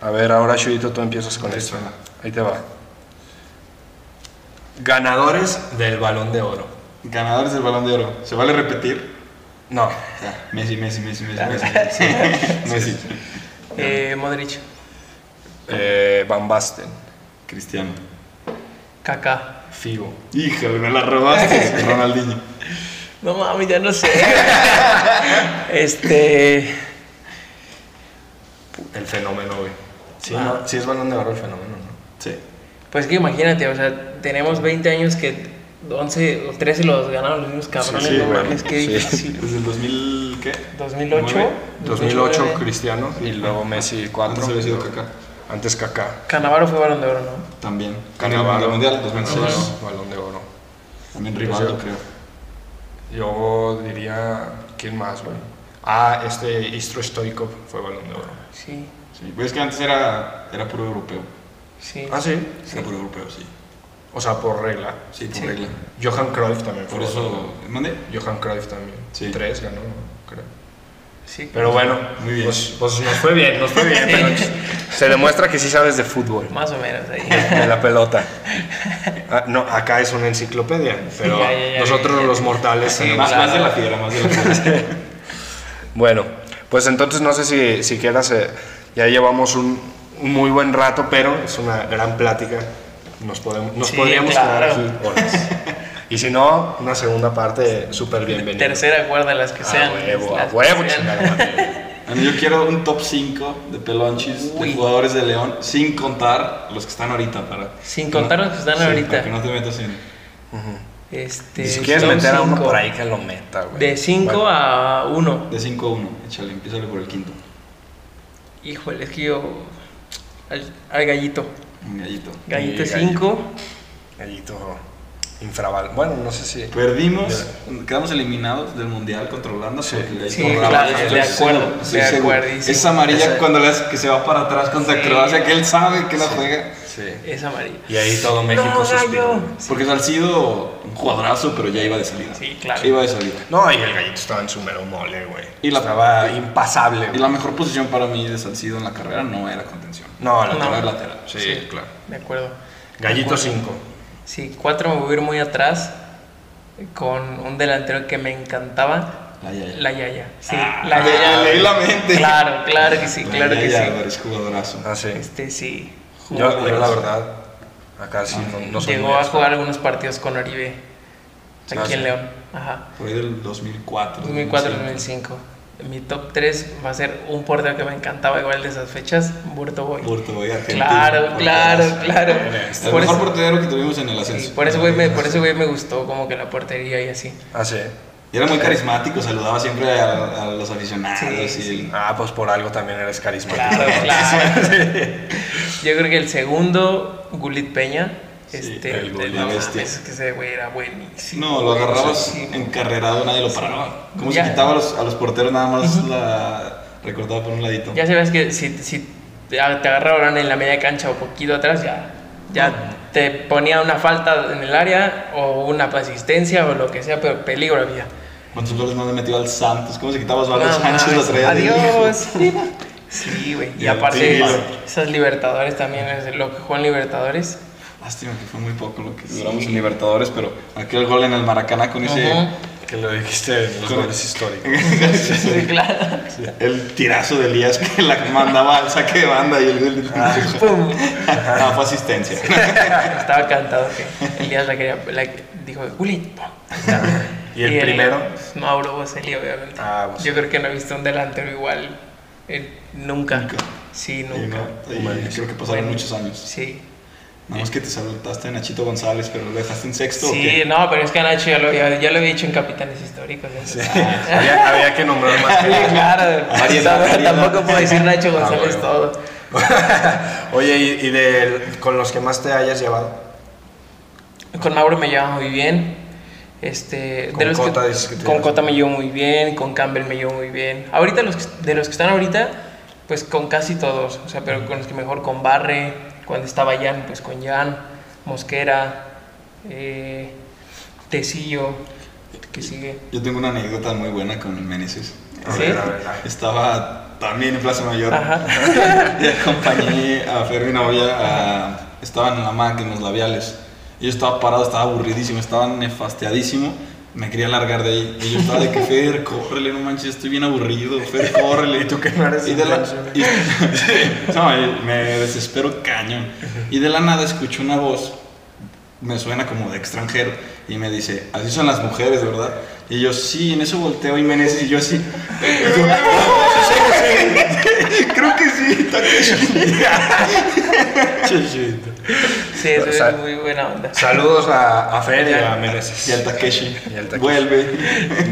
A ver, ahora Chuyito, tú empiezas con esto. Ahí te va. Ganadores del Balón de Oro. Ganadores del Balón de Oro. ¿Se vale repetir? No. Ya, Messi, Messi, Messi, Messi, Messi. (laughs) Messi. Eh, Modric, Eh, Van Basten. Cristiano. Kaká. Figo. Híjole, me la robaste. (laughs) Ronaldinho. No mames, ya no sé. (laughs) este. El fenómeno, güey. Sí, Ah. no, sí es Balón de Oro el fenómeno, ¿no? Sí. Pues que imagínate, o sea, tenemos 20 años que 11 o 13 los ganaron los mismos cabrones, Sí, sí, no güey. mames, qué Sí. difícil. (laughs) Desde el 2000, ¿qué? 2008. Nueve. 2008 2009. Cristiano y luego Messi 4. Antes había sido Kaká. Antes Kaká. Canavaro fue balón de oro, ¿no? También. Cannavaro. el Mundial 2006. Cannavaro, Balón de Oro. También Rivaldo, creo. Yo diría, ¿quién más, güey? Ah, este Istro Stoikov fue Balón de Oro. Sí, Sí, pues es que antes era, era puro europeo. sí. Ah, sí. Era puro europeo, sí. O sea, por regla. Sí, por Sí. regla. Johan Cruyff también fue. Por eso, ¿mande? Johan Cruyff también. Sí. Tres ganó, creo. Sí, Pero bueno, Muy bien. Pues, pues nos fue bien, nos fue bien. pero (laughs) se demuestra que sí sabes de fútbol, más o menos ahí. de la pelota. (laughs) Ah, no, acá es una enciclopedia, pero ya, ya, ya, nosotros ya, ya. los mortales Sí, tenemos- Más, más de la fiera, más de la fiera. (laughs) Bueno, pues entonces no sé si, si quieras, eh, ya llevamos un, un muy buen rato, pero es una gran plática. Nos, podemos, nos Sí, podríamos claro. quedar aquí horas. (laughs) Y si no, una segunda parte súper bienvenida. Tercera cuerda, las que sean. A huevo, a huevo. Bueno, yo quiero un top 5 de pelonchis, Uy. de jugadores de León, sin contar los que están ahorita. Para, Sin contar los que están Sí, ahorita. Para que no te metas en. Este, Y si quieres meter a uno cinco. por ahí que lo meta, güey. De 5 Bueno, a 1. De 5 a 1, échale, empiézale por el quinto. Híjole, es que yo. Al, al gallito. Gallito. Gallito Sí, 5. Gallito infraval. Bueno, no sé si. Perdimos, quedamos eliminados del mundial contra Holanda. Sí. porque el gallito Sí, claro, de acuerdo, de seguro. acuerdísimo. Esa amarilla Ese- cuando le hace que se va para atrás contra Sí. Croacia, que él sabe que no juega. Sí. Es amarillo. Y ahí todo México No, suspiró. Porque Salcido, un jugadorazo, pero ya iba de salida. Sí, claro. Iba de salida. No, y el gallito estaba en su mero mole, güey. Y la- estaba impasable, Y la mejor posición para mí de Salcido en la carrera no era contención. No, la No. Era lateral. Sí, Sí. claro. De acuerdo. Gallito De acuerdo. 5. Sí, 4 me voy a ir muy atrás. Con un delantero que me encantaba. La Yaya. La Yaya. Sí, Ah, la Yaya. leí la mente. Claro, claro que sí, La claro que Yaya sí. Álvarez, jugadorazo. Ah, sí. Este sí. Yo, yo, la verdad, acá sí no, no soy Llegó a jugar algunos partidos con Oribe. Aquí Ah, sí. en León. Ajá. Por ahí del 2004. 2004-2005. Mi top 3 va a ser un portero que me encantaba igual de esas fechas, Burto Boy. Puerto Boy, Argentina. Claro, claro, claro. El Por mejor eso, portero que tuvimos en el sí, ascenso. por ese güey me, por ese güey me gustó como que la portería y así. Ah, sí. Y era muy carismático, saludaba siempre a, a los aficionados. Sí, y sí. Ah, pues por algo también eres carismático. Claro, claro. (laughs) Yo creo que el segundo, Gulit Peña. Este, el de- la bestia. mames, que ese güey era buenísimo. No, lo agarrabas encarrerado, nadie lo paraba. Como Ya. se quitaba a los, a los porteros, nada más la recortaba por un ladito. Ya sabes que si, si te agarraban en la media cancha o poquito atrás, ya, ya te ponía una falta en el área o una asistencia o lo que sea, pero peligro había. ¿Cuántos goles no le metió al Santos? ¿Cómo se quitaba Osvaldo No Sánchez? Lo mames, traía Adiós. (laughs) Sí, güey. Y Ya, aparte, es- esas Libertadores también, es lo que juegan Libertadores. Lástima que fue muy poco lo que duramos en Libertadores, pero aquel gol en el Maracaná con ese. Ujú. Que lo dijiste los Con- goles históricos. (laughs) Sí, claro. El tirazo de Elías que la mandaba al saque de banda y el gol. (laughs) Pum. Ah, fue asistencia. Estaba cantado que Elías la quería, la, dijo, pum. ¿Y el primero? Mauro Boselli, obviamente. Ah. Yo creo que no he visto un delantero igual eh, nunca. Nunca. Sí, Y nunca. no, y creo que pasaron Bueno. muchos años. Sí. Nada más que te saltaste a Nachito González, pero lo dejaste en sexto. ¿o Sí, qué? no, pero es que a Nacho ya lo, había- ya lo había dicho en Capitanes Históricos. Sí. (laughs) había, había que nombrar más. Sí, claro. Variedad, Tampoco- variedad. Tampoco puedo decir (laughs) Nacho Ah, González bueno. todo. (laughs) Oye, ¿y, y de, con los que más te hayas llevado? Con Mauro me llevaba muy bien. Este, Con de los que- Cota que te con Cota me llevo muy bien, con Campbell me llevo muy bien. Ahorita los que- de los que están ahorita, pues con casi todos, o sea, pero con los que mejor con Barre, cuando estaba Jan, pues con Jan, Mosquera, eh, Tecillo, que sigue. Yo tengo una anécdota muy buena con Meneses. ¿Sí? Estaba también en Plaza Mayor Ajá. (laughs) y acompañé a Fer, mi novia, estaban en la MAC, en los labiales. Yo estaba parado, estaba aburridísimo, estaba nefasteadísimo. Me quería largar de ahí. Y yo estaba de que Fer, córrele, no manches, estoy bien aburrido. Fer, córrele. (laughs) ¿Y tú que no eres Y de la, y- (laughs) no, me desespero cañón. Y de la nada escucho una voz, me suena como de extranjero, y me dice, así son las mujeres, ¿verdad? Y yo, sí, en eso volteo y Meneses, y yo así. (laughs) (laughs) Creo que sí, Takeshi. Sí, eso es muy buena onda. Saludos a, a Fer y a Meneses. Y al Takeshi. Y al Takeshi. Vuelve.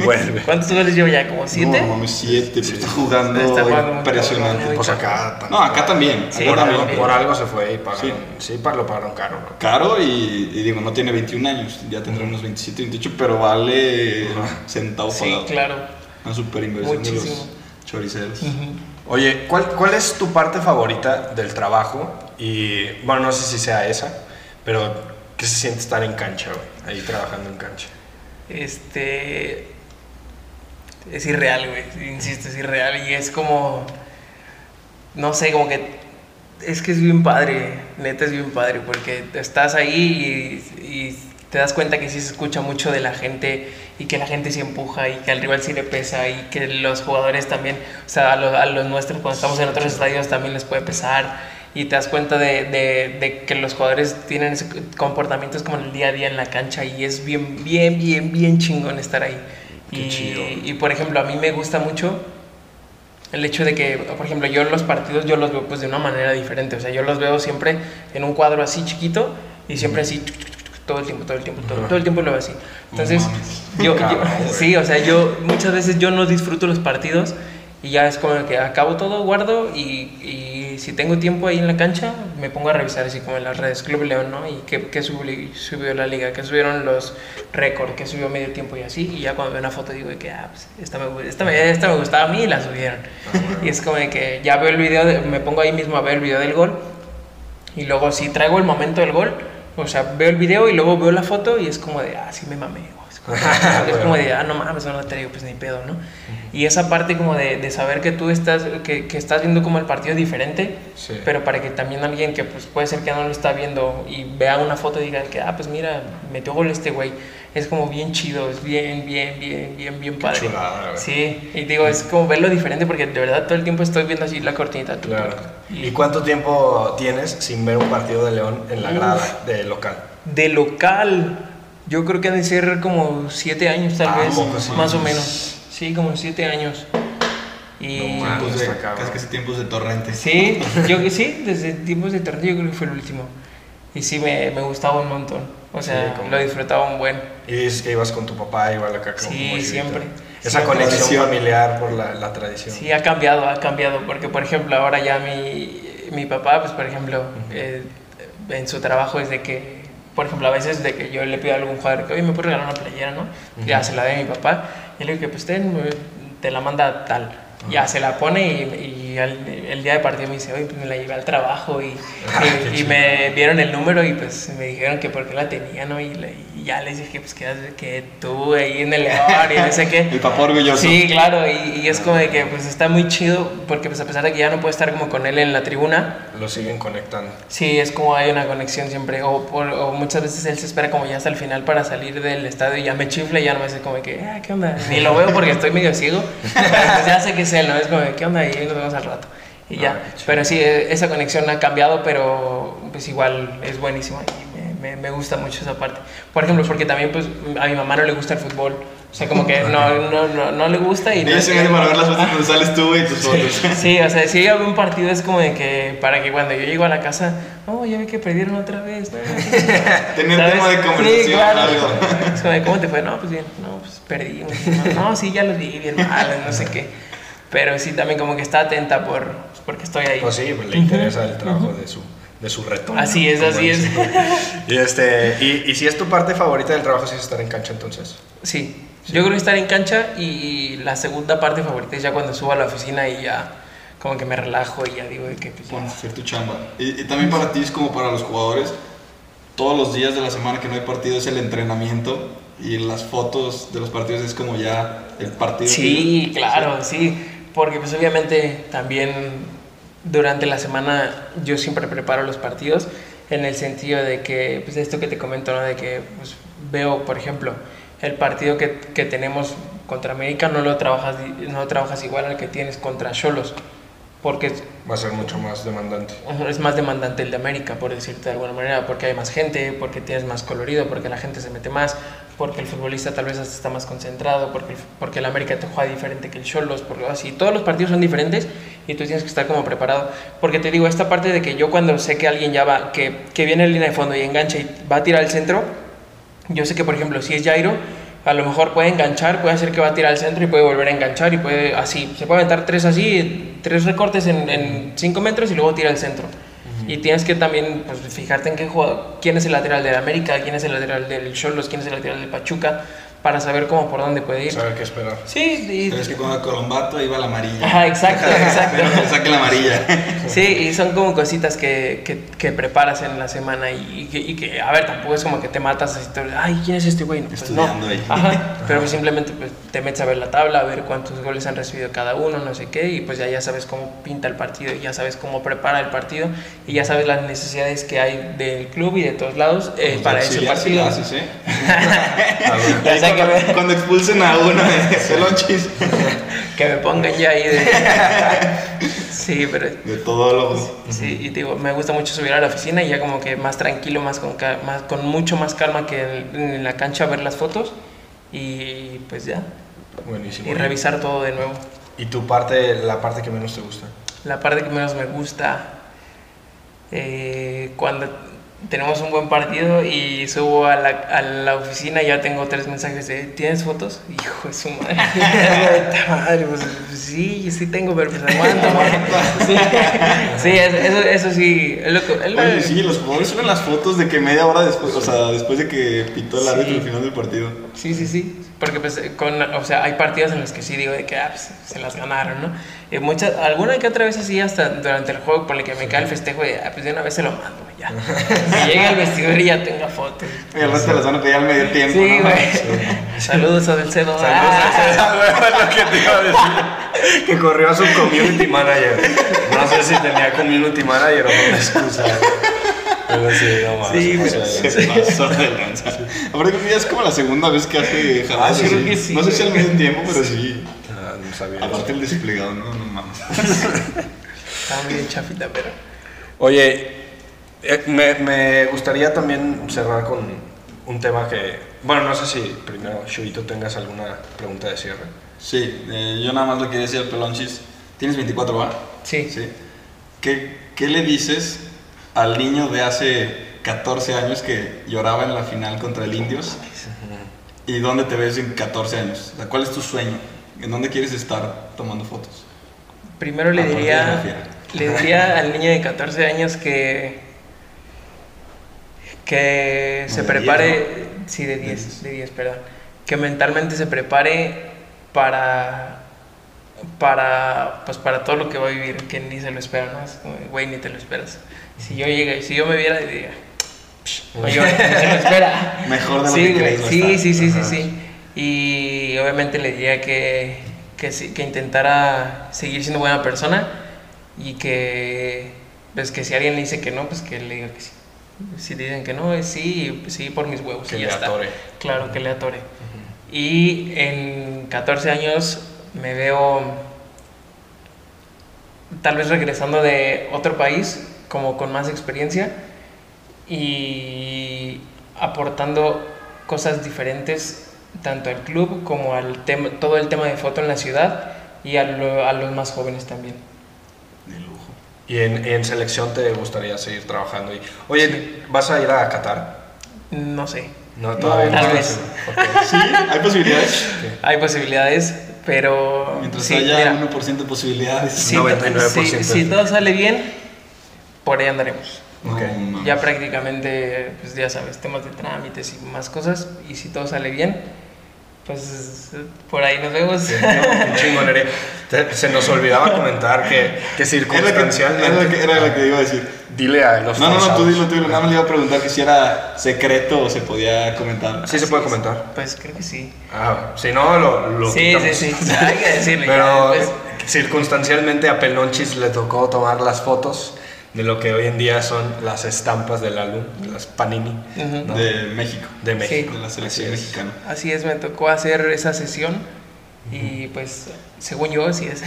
Vuelve. ¿Cuántos goles llevo ya? ¿Como siete? No, mames, siete, está jugando Está impresionante. muy Pues acá No, acá también. Sí, acá por, también. algo, por algo se fue y pagaron. Sí. Sí, lo pagaron caro. ¿no? Caro y, y digo, no tiene 21 años, ya tendrá unos 27, 28, pero vale centavo Sí, pagado. claro. Una super inversión de Muchísimo. los choriceros. Oye, ¿cuál, ¿cuál es tu parte favorita del trabajo? Y bueno, no sé si sea esa, pero ¿Qué se siente estar en cancha, güey? Ahí trabajando en cancha. Este. Es irreal, güey. Insisto, es irreal. Y es como. No sé, como que. Es que es bien padre. Neta es bien padre. Porque estás ahí y, y te das cuenta que sí se escucha mucho de la gente y que la gente sí empuja y que al rival sí le pesa y que los jugadores también, o sea, a los, a los nuestros cuando estamos en otros estadios también les puede pesar y te das cuenta de, de, de, que los jugadores tienen comportamientos como en el día a día en la cancha y es bien, bien, bien, bien chingón estar ahí. Qué y, chido. y por ejemplo, a mí me gusta mucho el hecho de que, por ejemplo, yo los partidos yo los veo pues de una manera diferente, o sea, yo los veo siempre en un cuadro así chiquito y siempre así todo el tiempo, todo el tiempo, todo, todo el tiempo lo veo así. Entonces, No (laughs) yo, yo- sí, o sea, yo muchas veces yo no disfruto los partidos y ya es como que acabo todo, guardo y, y si tengo tiempo ahí en la cancha me pongo a revisar así como en las redes Club León, ¿no? Y qué, qué subió, subió la liga, qué subieron los récords, qué subió medio tiempo y así. Y ya cuando veo una foto digo que, ah, pues esta me, esta me, esta me gustaba a mí y la subieron. Y es como que ya veo el video, de- me pongo ahí mismo a ver el video del gol y luego si traigo el momento del gol, o sea, veo el video y luego veo la foto y es como de, ah, sí me mamé. (laughs) Es como, de, ah, no mames, no la traigo, pues ni pedo, ¿no? Y esa parte como de, de saber que tú estás, que, que estás viendo como el partido diferente, Sí. pero para que también alguien que pues puede ser que no lo está viendo y vea una foto y diga que, ah, pues mira, metió gol este güey, es como bien chido, es bien, bien, bien, bien, bien padre. chulada. Sí, y digo, es como verlo diferente porque de verdad todo el tiempo estoy viendo así la cortinita. Claro. tuc, ¿Y cuánto tiempo tienes sin ver un partido de León en la grada de local? De local, yo creo que han de ser como siete años tal Ah, vez, sí. más o menos. Sí, como siete años. Y No. Tiempos de, está cabrón. casi, tiempos de torrente. sí, yo que sí, desde tiempos de torneo yo creo que fue el último. Y sí, me, me gustaba un montón. O sea, Sí, como- lo disfrutaba un buen. Y dices que ibas con tu papá igual acá como Sí, siempre. Esa Sí, conexión familiar por la, la tradición. Sí, ha cambiado, ha cambiado, porque por ejemplo ahora ya mi, mi papá, pues por ejemplo, eh, en su trabajo es de que, por ejemplo, a veces de que yo le pido a algún jugador que, oye, ¿me puedes regalar una playera, no? Ya se la a mi papá, y le digo que pues ten, te la manda tal. Ya se la pone y, y al- el día de partido me dice, oye, pues me la llevé al trabajo y, Ah, y- y me vieron el número y pues me dijeron que por qué la tenía, ¿no? Y, le- y ya les dije pues que, que tú ahí en el León y no sé qué. (laughs) El papá orgulloso. Sí, claro, y, y es como de que pues está muy chido porque pues a pesar de que ya no puedo estar como con él en la tribuna, Lo siguen conectando. sí, es como hay una conexión siempre, o, por- o muchas veces él se espera como ya hasta el final para salir del estadio y ya me chifla y ya no me dice como de que, ah, ¿qué onda? Ni lo veo porque estoy medio ciego, (laughs) pero pues ya sé que es él, ¿no? Es como de, ¿qué onda? Y nos vemos al rato. Y ya, Ah, qué chido. pero sí, e- esa conexión ha cambiado, pero pues igual es buenísima y me, me- me gusta mucho esa parte. Por ejemplo, porque también pues a mi mamá no le gusta el fútbol, o sea, como que (laughs) no, no, no, no le gusta y no Ella es se viene para ver las fotos (laughs) donde sales tú y tus fotos. Sí, o sea, (laughs) si ella ve un partido es como de que para que cuando yo llego a la casa, oh, ya vi que perdieron otra vez. ¿no? Tener ¿Sabes? tema de conversación. Sí, claro. algo. Es como de, ¿cómo te fue? No, pues bien, no, pues perdimos. No, no, sí, ya los vi bien mal, no sé qué. Pero sí, también como que está atenta por, porque estoy ahí. Pues sí, pues le interesa el trabajo de su, de su retorno. Así es, así es. Y, este, y, y si es tu parte favorita del trabajo, sí es estar en cancha entonces. Sí, yo creo que estar en cancha y la segunda parte favorita es ya cuando subo a la oficina y ya como que me relajo y ya digo de que pues. Bueno, hacer tu chamba. Y, y también para ti es como para los jugadores, todos los días de la semana que no hay partido es el entrenamiento y las fotos de los partidos es como ya el partido. Sí, claro, sí, porque pues obviamente también durante la semana yo siempre preparo los partidos en el sentido de que, pues esto que te comento, ¿no? De que pues, veo, por ejemplo, el partido que, que tenemos contra América no lo trabajas, no lo trabajas igual al que tienes contra Cholos, porque Va a ser mucho más demandante. es más demandante el de América, por decirte de alguna manera, porque hay más gente, porque tienes más colorido, porque la gente se mete más, porque el futbolista tal vez hasta está más concentrado, porque el, porque el América te juega diferente que el Cholos, porque así, todos los partidos son diferentes y tú tienes que estar como preparado. Porque te digo, esta parte de que yo cuando sé que alguien ya va, que, que viene en línea de fondo y engancha y va a tirar al centro, yo sé que, por ejemplo, si es Jairo, a lo mejor puede enganchar, puede hacer que va a tirar al centro y puede volver a enganchar y puede así. Se puede aventar tres así, tres recortes en, en cinco metros y luego tira al centro. Y tienes que también pues, fijarte en qué jugador, quién es el lateral del América, quién es el lateral del Cholos, quién es el lateral del Pachuca, para saber cómo por dónde puede ir. Saber qué esperar. Sí, y- Pero es que cuando Colombato iba la amarilla. Ajá, exacto, (laughs) exacto. Pero que saque la amarilla. Sí, y son como cositas que, que, que preparas en la semana y, y que, y que, a ver, tampoco es como que te matas así, todo, ay, ¿quién es este güey? No, pues Estudiando no. ahí. Ajá, (laughs) pero pues simplemente pues, te metes a ver la tabla, a ver cuántos goles han recibido cada uno, no sé qué, y pues ya, ya sabes cómo pinta el partido, y ya sabes cómo prepara el partido, y ya sabes las necesidades que hay del club y de todos lados eh, para ese Auxiliar sí partido. (laughs) lo cuando, me- cuando expulsen a uno de (laughs) que me pongan ya ahí de... (laughs) sí, pero... De todólogo. Sí, y digo, me gusta mucho subir a la oficina y ya como que más tranquilo, más con, más, con mucho más calma que en, en la cancha ver las fotos y pues ya, Buenísimo. y revisar todo de nuevo. ¿Y tu parte, la parte que menos te gusta? La parte que menos me gusta, eh, cuando tenemos un buen partido y subo a la, a la oficina y ya tengo tres mensajes de ¿tienes fotos? Hijo de su madre. (laughs) Madre, pues sí, sí tengo, pero pues aguanta. Sí, sí, eso, eso, eso sí. Es lo, que- es lo- Oye, sí, los jugadores suben las fotos de que media hora después, o sea, después de que pitó el árbitro Sí. al final del partido. Sí, sí, sí. Porque pues con, o sea, hay partidos en los que sí digo de que ah, pues, se las ganaron, ¿no? Y muchas, alguna que otra vez así hasta durante el juego por el que me cae el festejo de ah, pues de una vez se lo mando, ya. (laughs) Que llegue al vestidor y ya tenga fotos. Y al resto las van a pedir al medio tiempo. Sí, ¿no? güey. Saludos a Del Cedo. Saludos Ah. (laughs) a güey, es (laughs) lo que te iba a decir. Que corrió a su community manager. No sé si tenía community manager o una excusa. Pero sí, no más. Sí, pero- Se pasó de lanza. Aparte creo que ya es como la segunda vez que hace Ah, jamás. sí, creo que sí, No sé si al medio tiempo, pero sí. ah, no sabía. Aparte el desplegado, no, no mames. Está muy chafita, pero. Oye, eh, me, me gustaría también cerrar con un tema que. Bueno, no sé si primero, Shuito, tengas alguna pregunta de cierre. Sí, eh, yo nada más le quería decir al Pelonchis. ¿Tienes 24, va? Sí. Sí. ¿Qué, ¿Qué le dices al niño de hace 14 años que lloraba en la final contra el Indios? ¿Y dónde te ves en 14 años? O sea, ¿Cuál es tu sueño? ¿En dónde quieres estar tomando fotos? Primero le diría, le diría (laughs) al niño de 14 años que que No, se prepare, 10, sí, de 10, 10. de 10, perdón, que mentalmente se prepare para para pues para todo lo que va a vivir, que ni se lo espera, ¿no? Güey, ni te lo esperas. Si yo llegué, si yo me viera diría, "Psh, no llores, ni se lo espera. Mejor de lo sí, que a sí, estar. sí, sí, sí, Ajá. sí. Y obviamente le diría que, que, sí- que intentara seguir siendo buena persona y que, pues que si alguien le dice que no, pues que le diga que sí. Si dicen que no, es sí, pues sí, por mis huevos. Que y le ya está. atore. Claro, que le atore. Y en 14 años me veo tal vez regresando de otro país, como con más experiencia y aportando cosas diferentes tanto al club como al tema, todo el tema de foto en la ciudad y a, lo- a los más jóvenes también. De lujo. Y en, en selección te gustaría seguir trabajando. Y, oye, ¿vas a ir a Qatar? No sé, No, todavía tal no. vez. (laughs) Ok. Sí, hay posibilidades. hay posibilidades, pero Mientras sí, haya mira, 1% de posibilidades. si, 99% si- si todo sale bien, por ahí andaremos. No, Ok. mames. Ya prácticamente, pues ya sabes, temas de trámites y más cosas. Y si todo sale bien, pues por ahí nos vemos. Sí, no, (laughs) chingonería. Se nos olvidaba comentar que, que Era lo que, circunstancialmente. era lo que, era lo que iba a decir. Dile a los No, no, no, tú dilo, tú dilo. Nada más le iba a preguntar que si era secreto o se podía comentar. Sí se puede comentar. Pues creo que sí. Ah, si no, lo, lo sí, sí, sí, Hay que decirle. Pero ya, pues. circunstancialmente a Pelonchis le tocó tomar las fotos de lo que hoy en día son las estampas del álbum, las Panini Ujú. ¿no? De México. de México. De la selección Así es. mexicana. Así es, me tocó hacer esa sesión. Y pues, según yo, (laughs) sí es.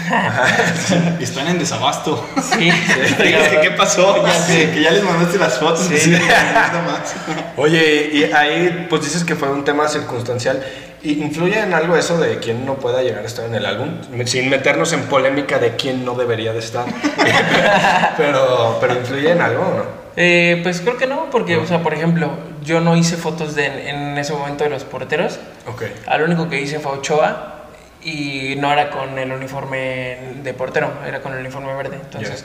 Están en desabasto. sí. (laughs) ¿Qué, qué pasó? Ya sé. Que ya les mandaste las fotos. Sí. Sí. (laughs) Nada más. Oye, y ahí pues dices que fue un tema circunstancial. ¿Y ¿Influye en algo eso de quién no pueda llegar a estar en el álbum? Sin meternos en polémica de quién no debería de estar. (laughs) pero, pero ¿influye en algo o no? Eh, pues creo que no, porque, o sea, por ejemplo, yo no hice fotos de, en ese momento de los porteros. Ok. Al único que hice fue Ochoa y no era con el uniforme de portero, era con el uniforme verde. Entonces,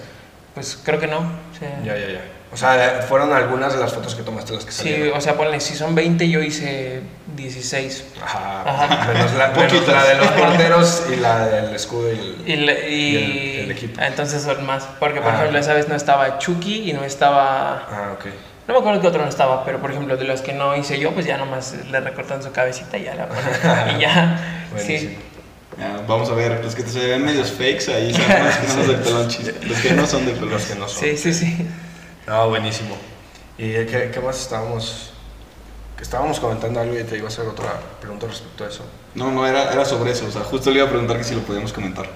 pues creo que no. O sea, Ya, ya, ya. O sea, fueron algunas de las fotos que tomaste las que sí, salieron. o sea, ponle, si son 20, yo hice 16. Ajá. Ajá. (laughs) Menos, la, menos Poquitas. la de los porteros y la del escudo y el... Y, le- y- Y el- el equipo. entonces son más. Porque, por Ah. ejemplo, esa vez no estaba Chucky y no estaba. Ah, ok. No me acuerdo qué otro no estaba, pero por ejemplo, de los que no hice yo, pues ya nomás le recortan su cabecita y ya la ponen. (laughs) y ya. Buenísimo. Sí. Ya, vamos a ver, los que se ven medios fakes ahí son los que no son de. Los que no son de Los pelonchis. que no son. Sí, sí, sí. No, buenísimo. ¿Y qué, qué más estábamos...? Que estábamos comentando algo y te iba a hacer otra pregunta respecto a eso. No, no, era, era sobre eso. O sea, justo le iba a preguntar que si lo podíamos comentar.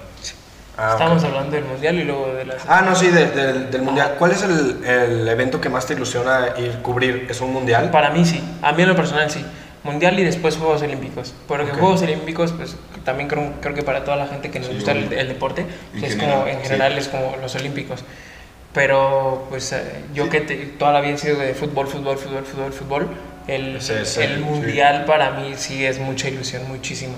Ah, ok. Estamos hablando del mundial y luego de las. Ah, no, sí, de- del- del mundial. ¿Cuál es el, el evento que más te ilusiona ir cubrir? ¿Es un mundial? Para mí sí, a mí en lo personal sí. Mundial y después Juegos Olímpicos. Porque Ok. Juegos Olímpicos, pues también creo, creo que para toda la gente que nos Sí, gusta el, el deporte, En es general, como, en sí. general es como los Olímpicos. Pero pues eh, yo Sí. que te- toda la vida he sido de fútbol, fútbol, fútbol, fútbol, fútbol, el, es el el- Mundial para mí sí es mucha ilusión, muchísima.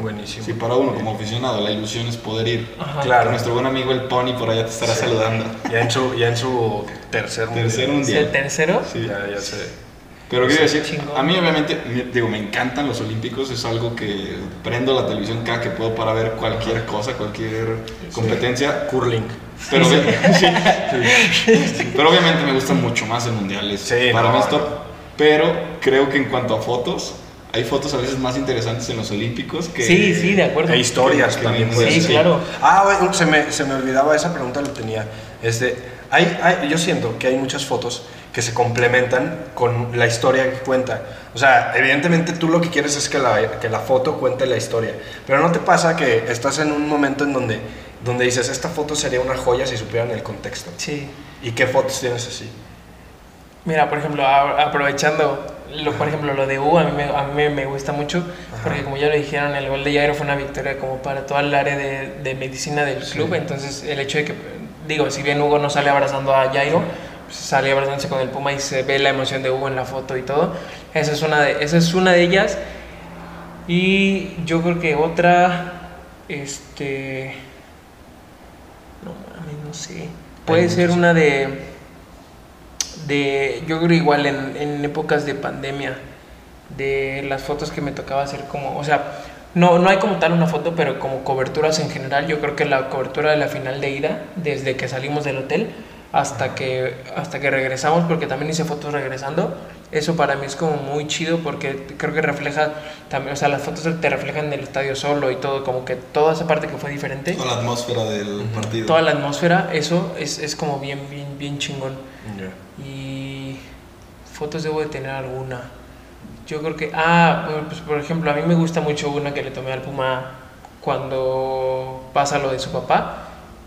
Buenísimo. Sí, para uno como aficionado, la ilusión es poder ir. Ajá. Claro. Nuestro buen amigo el Pony por allá te estará Sí. saludando. Ya en su, ya en su tercer mundial. Tercer ¿Es mundial. el tercero? Sí. Ya, ya sé. Pero quiero decir, Chingón. a mí obviamente, me- digo, me encantan los olímpicos, es algo que prendo la televisión cada que puedo para ver cualquier cosa, cualquier competencia. Curling. Pero, (laughs) sí, sí. pero obviamente me gusta mucho más el mundial, es- Sí, para no, mí es top. Pero creo que en cuanto a fotos, hay fotos a veces más interesantes en los olímpicos que... Sí, sí, de acuerdo. E historias que- que también. puede Sí, claro. Ah, bueno, se me, se me olvidaba esa pregunta, lo tenía. Este, hay, hay- yo siento que hay muchas fotos que se complementan con la historia que cuenta. O sea, evidentemente tú lo que quieres es que la, que la foto cuente la historia. Pero no te pasa que estás en un momento en donde, donde dices, esta foto sería una joya si supieran el contexto. Sí. ¿Y qué fotos tienes así? Mira, por ejemplo, aprovechando, lo, por ejemplo, lo de U, a mí, me, a mí me gusta mucho, Ajá. porque como ya lo dijeron, el gol de Jairo fue una victoria como para toda el área de, de medicina del club, entonces el hecho de que, digo, si bien Hugo no sale abrazando a Jairo, pues, sale abrazándose con el Puma y se ve la emoción de Hugo en la foto y todo, esa es una de, esa es una de ellas, y yo creo que otra, este, no mames, no sé, puede ser una de de yo creo igual en, en épocas de pandemia de las fotos que me tocaba hacer como o sea no no hay como tal una foto pero como coberturas en general yo creo que la cobertura de la final de ida desde que salimos del hotel hasta que hasta que regresamos porque también hice fotos regresando eso para mí es como muy chido porque creo que refleja también o sea las fotos te reflejan el estadio solo y todo como que toda esa parte que fue diferente Toda la atmósfera del partido. toda la atmósfera eso es, es como bien bien bien chingón Ya. y fotos debo de tener alguna. Yo creo que, ah, pues por ejemplo, a mí me gusta mucho una que le tomé al Puma cuando pasa lo de su papá,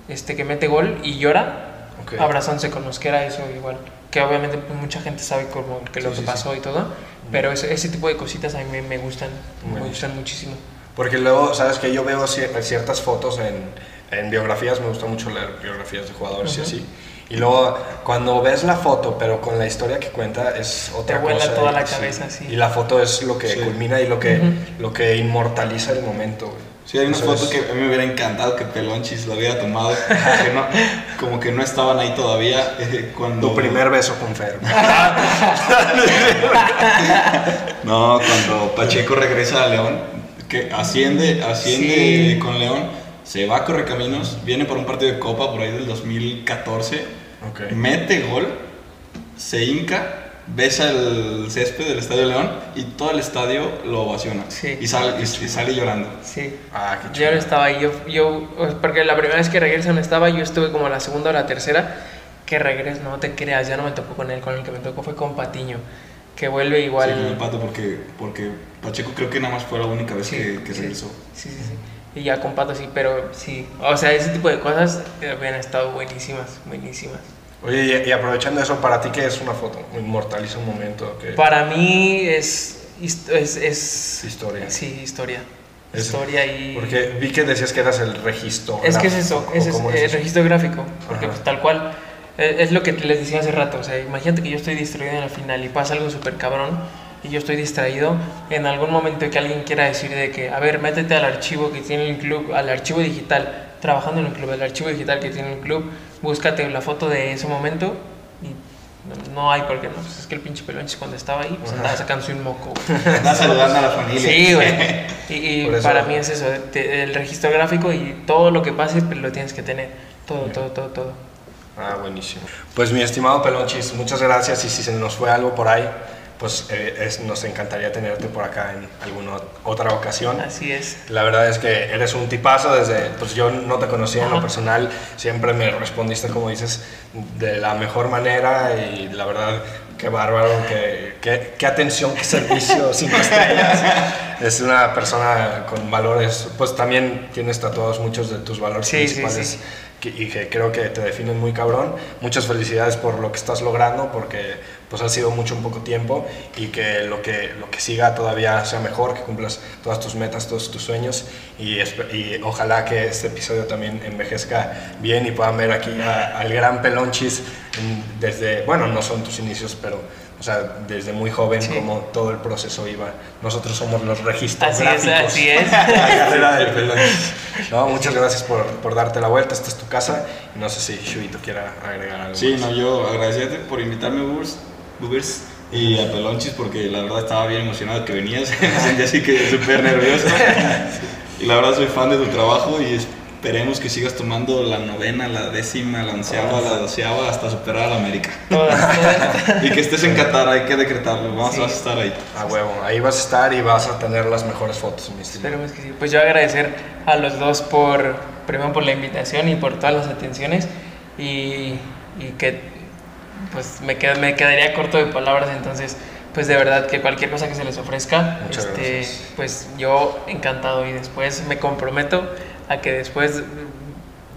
este que mete gol y llora, Ok. abrazándose con Mosquera, eso igual. Que obviamente pues, mucha gente sabe como que lo Sí, que sí, pasó y todo, pero ese, ese tipo de cositas a mí me, me gustan, me gustan muchísimo. Porque luego, sabes que yo veo cier- ciertas fotos en, en biografías, me gusta mucho leer biografías de jugadores y Ujú. así. Y luego, cuando ves la foto, pero con la historia que cuenta, es otra vuela cosa. toda y- la cabeza, sí. Y la foto es lo que Sí. culmina y lo que, Ujú. lo que inmortaliza el momento. güey. Sí, hay una Eso foto es- que a mí me hubiera encantado que Pelonchis lo hubiera tomado, que no, como que no estaban ahí todavía eh, cuando... Tu primer beso con Fer. (laughs) No, cuando Pacheco regresa a León, que asciende, asciende Sí. con León, se va a Correcaminos, viene por un partido de Copa por ahí del 2014, Ok. mete gol, se hinca, besa el césped del Estadio León y todo el estadio lo ovaciona. Sí. Y, sale, y, y sale llorando. Sí. Ah, qué Yo chido. no estaba ahí, yo, yo, porque la primera vez que regreso no estaba, yo estuve como la segunda o la tercera, que regreso, no te creas, ya no me tocó con él, con el que me tocó fue con Patiño, que vuelve igual. Sí, con el pato porque, porque Pacheco creo que nada más fue la única vez Sí, que, que sí. regresó. Sí, sí, sí. Y ya con Pato sí, pero sí, o sea, ese tipo de cosas eh, habían estado buenísimas, buenísimas. Oye, y, y aprovechando eso, ¿para ti qué es una foto? Inmortaliza un momento. ¿qué? Para mí es, es, es Historia. Sí, historia. Es- historia y... Porque vi que decías que eras el registro. Es que es eso, es, es, ¿cómo eh, eso? registro gráfico, porque pues, tal cual, eh, es lo que les decía hace rato, o sea, imagínate que yo estoy distraído en la final y pasa algo súper cabrón y yo estoy distraído, en algún momento que alguien quiera decir de que, a ver, métete al archivo que tiene el club, al archivo digital, trabajando en el club, el archivo digital que tiene el club, búscate la foto de ese momento y no, hay por qué no. Pues es que el pinche pelonchis cuando estaba ahí, pues andaba sacándose un moco, güey. (laughs) Estás saludando a la familia. Sí, güey. (laughs) Y, y para mí es eso, te- el registro gráfico y todo lo que pase pues, lo tienes que tener. Todo, todo, todo, todo. Ah, buenísimo. Pues mi estimado Pelonchis, muchas gracias y si se nos fue algo por ahí, pues eh, es- nos encantaría tenerte por acá en alguna otra ocasión. Así es. La verdad es que eres un tipazo desde, pues yo no te conocía en lo personal, siempre me respondiste como dices de la mejor manera y la verdad qué bárbaro, qué, qué, qué atención, qué servicio, (laughs) cinco estrellas. Es una persona con valores, pues también tienes tatuados muchos de tus valores Sí, sí, principales sí. que- y que creo que te definen muy cabrón. Muchas felicidades por lo que estás logrando porque pues ha sido mucho en poco tiempo y que lo que, lo que siga todavía sea mejor, que cumplas todas tus metas, todos tus sueños y, y ojalá que este episodio también envejezca bien y puedan ver aquí a- al gran Pelonchis en- desde, bueno, no son tus inicios, pero o sea, desde muy joven Sí. como todo el proceso iba. Nosotros somos los registros Así es, gráficos. así es. (laughs) La carrera del Pelonchis. No, muchas gracias por, por darte la vuelta, esta es tu casa no sé si Shuito quiera agregar algo Sí, más. no, yo agradecerte por invitarme, Ubers, Ubers y a Pelonchis, porque la verdad estaba bien emocionado que venías. (laughs) Me sentía así que súper nervioso. Y la verdad soy fan de tu trabajo y esperemos que sigas tomando la novena, la décima, la onceava, la doceava hasta superar a la América. (laughs) Y que estés en Qatar, hay que decretarlo. Vamos, Sí. vas a estar ahí. A huevo, ahí vas a estar y vas a tener las mejores fotos, mi que sí. Pues yo agradecer a los dos por, primero por la invitación y por todas las atenciones y, y que pues me, qued- me quedaría corto de palabras, entonces pues de verdad que cualquier cosa que se les ofrezca, este, pues yo encantado y después me comprometo a que después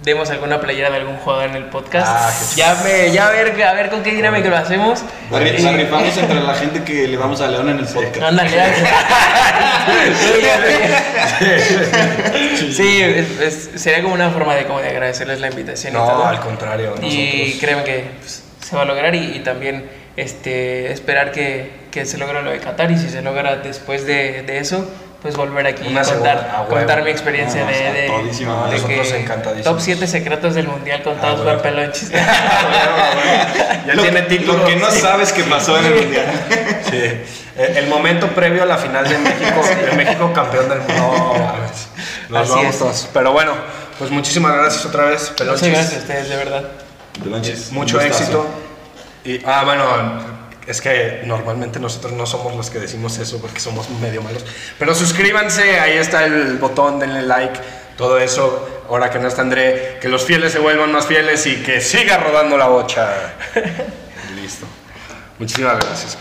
demos alguna playera de algún jugador en el podcast. Ah, ya me, ya a ver, a ver con qué dinámica lo hacemos. La, Y- la rifamos entre la (laughs) gente que le vamos a León en el podcast. Ándale, ya. (laughs) sí, es- es- sería como una forma de, como de agradecerles la invitación y No, todo. al contrario, Y nosotros- créeme que pues, se va a lograr y, y también este, esperar que, que se logre lo de Qatar y si se logra después de, de eso, pues volver aquí y contar, contar mi experiencia No, de, de, todísimo, de nosotros que encantadísimos. top 7 secretos del mundial contados Ah, por pelonchis. (laughs) ya Lo, tiene título. lo que no sabes que pasó en el mundial. (laughs) Sí. El, el momento previo a la final de México, (laughs) de México campeón del mundo. No. Nos Así vamos es. todos. Pero bueno, pues muchísimas gracias otra vez, Pelonchis. Muchas gracias a ustedes, de verdad. Mucho éxito. Y, ah, bueno, es que normalmente nosotros no somos los que decimos eso porque somos medio malos. Pero suscríbanse, ahí está el botón, denle like, todo eso. Ahora que no está André, que los fieles se vuelvan más fieles y que siga rodando la bocha. (laughs) Listo. Muchísimas gracias, cabrón.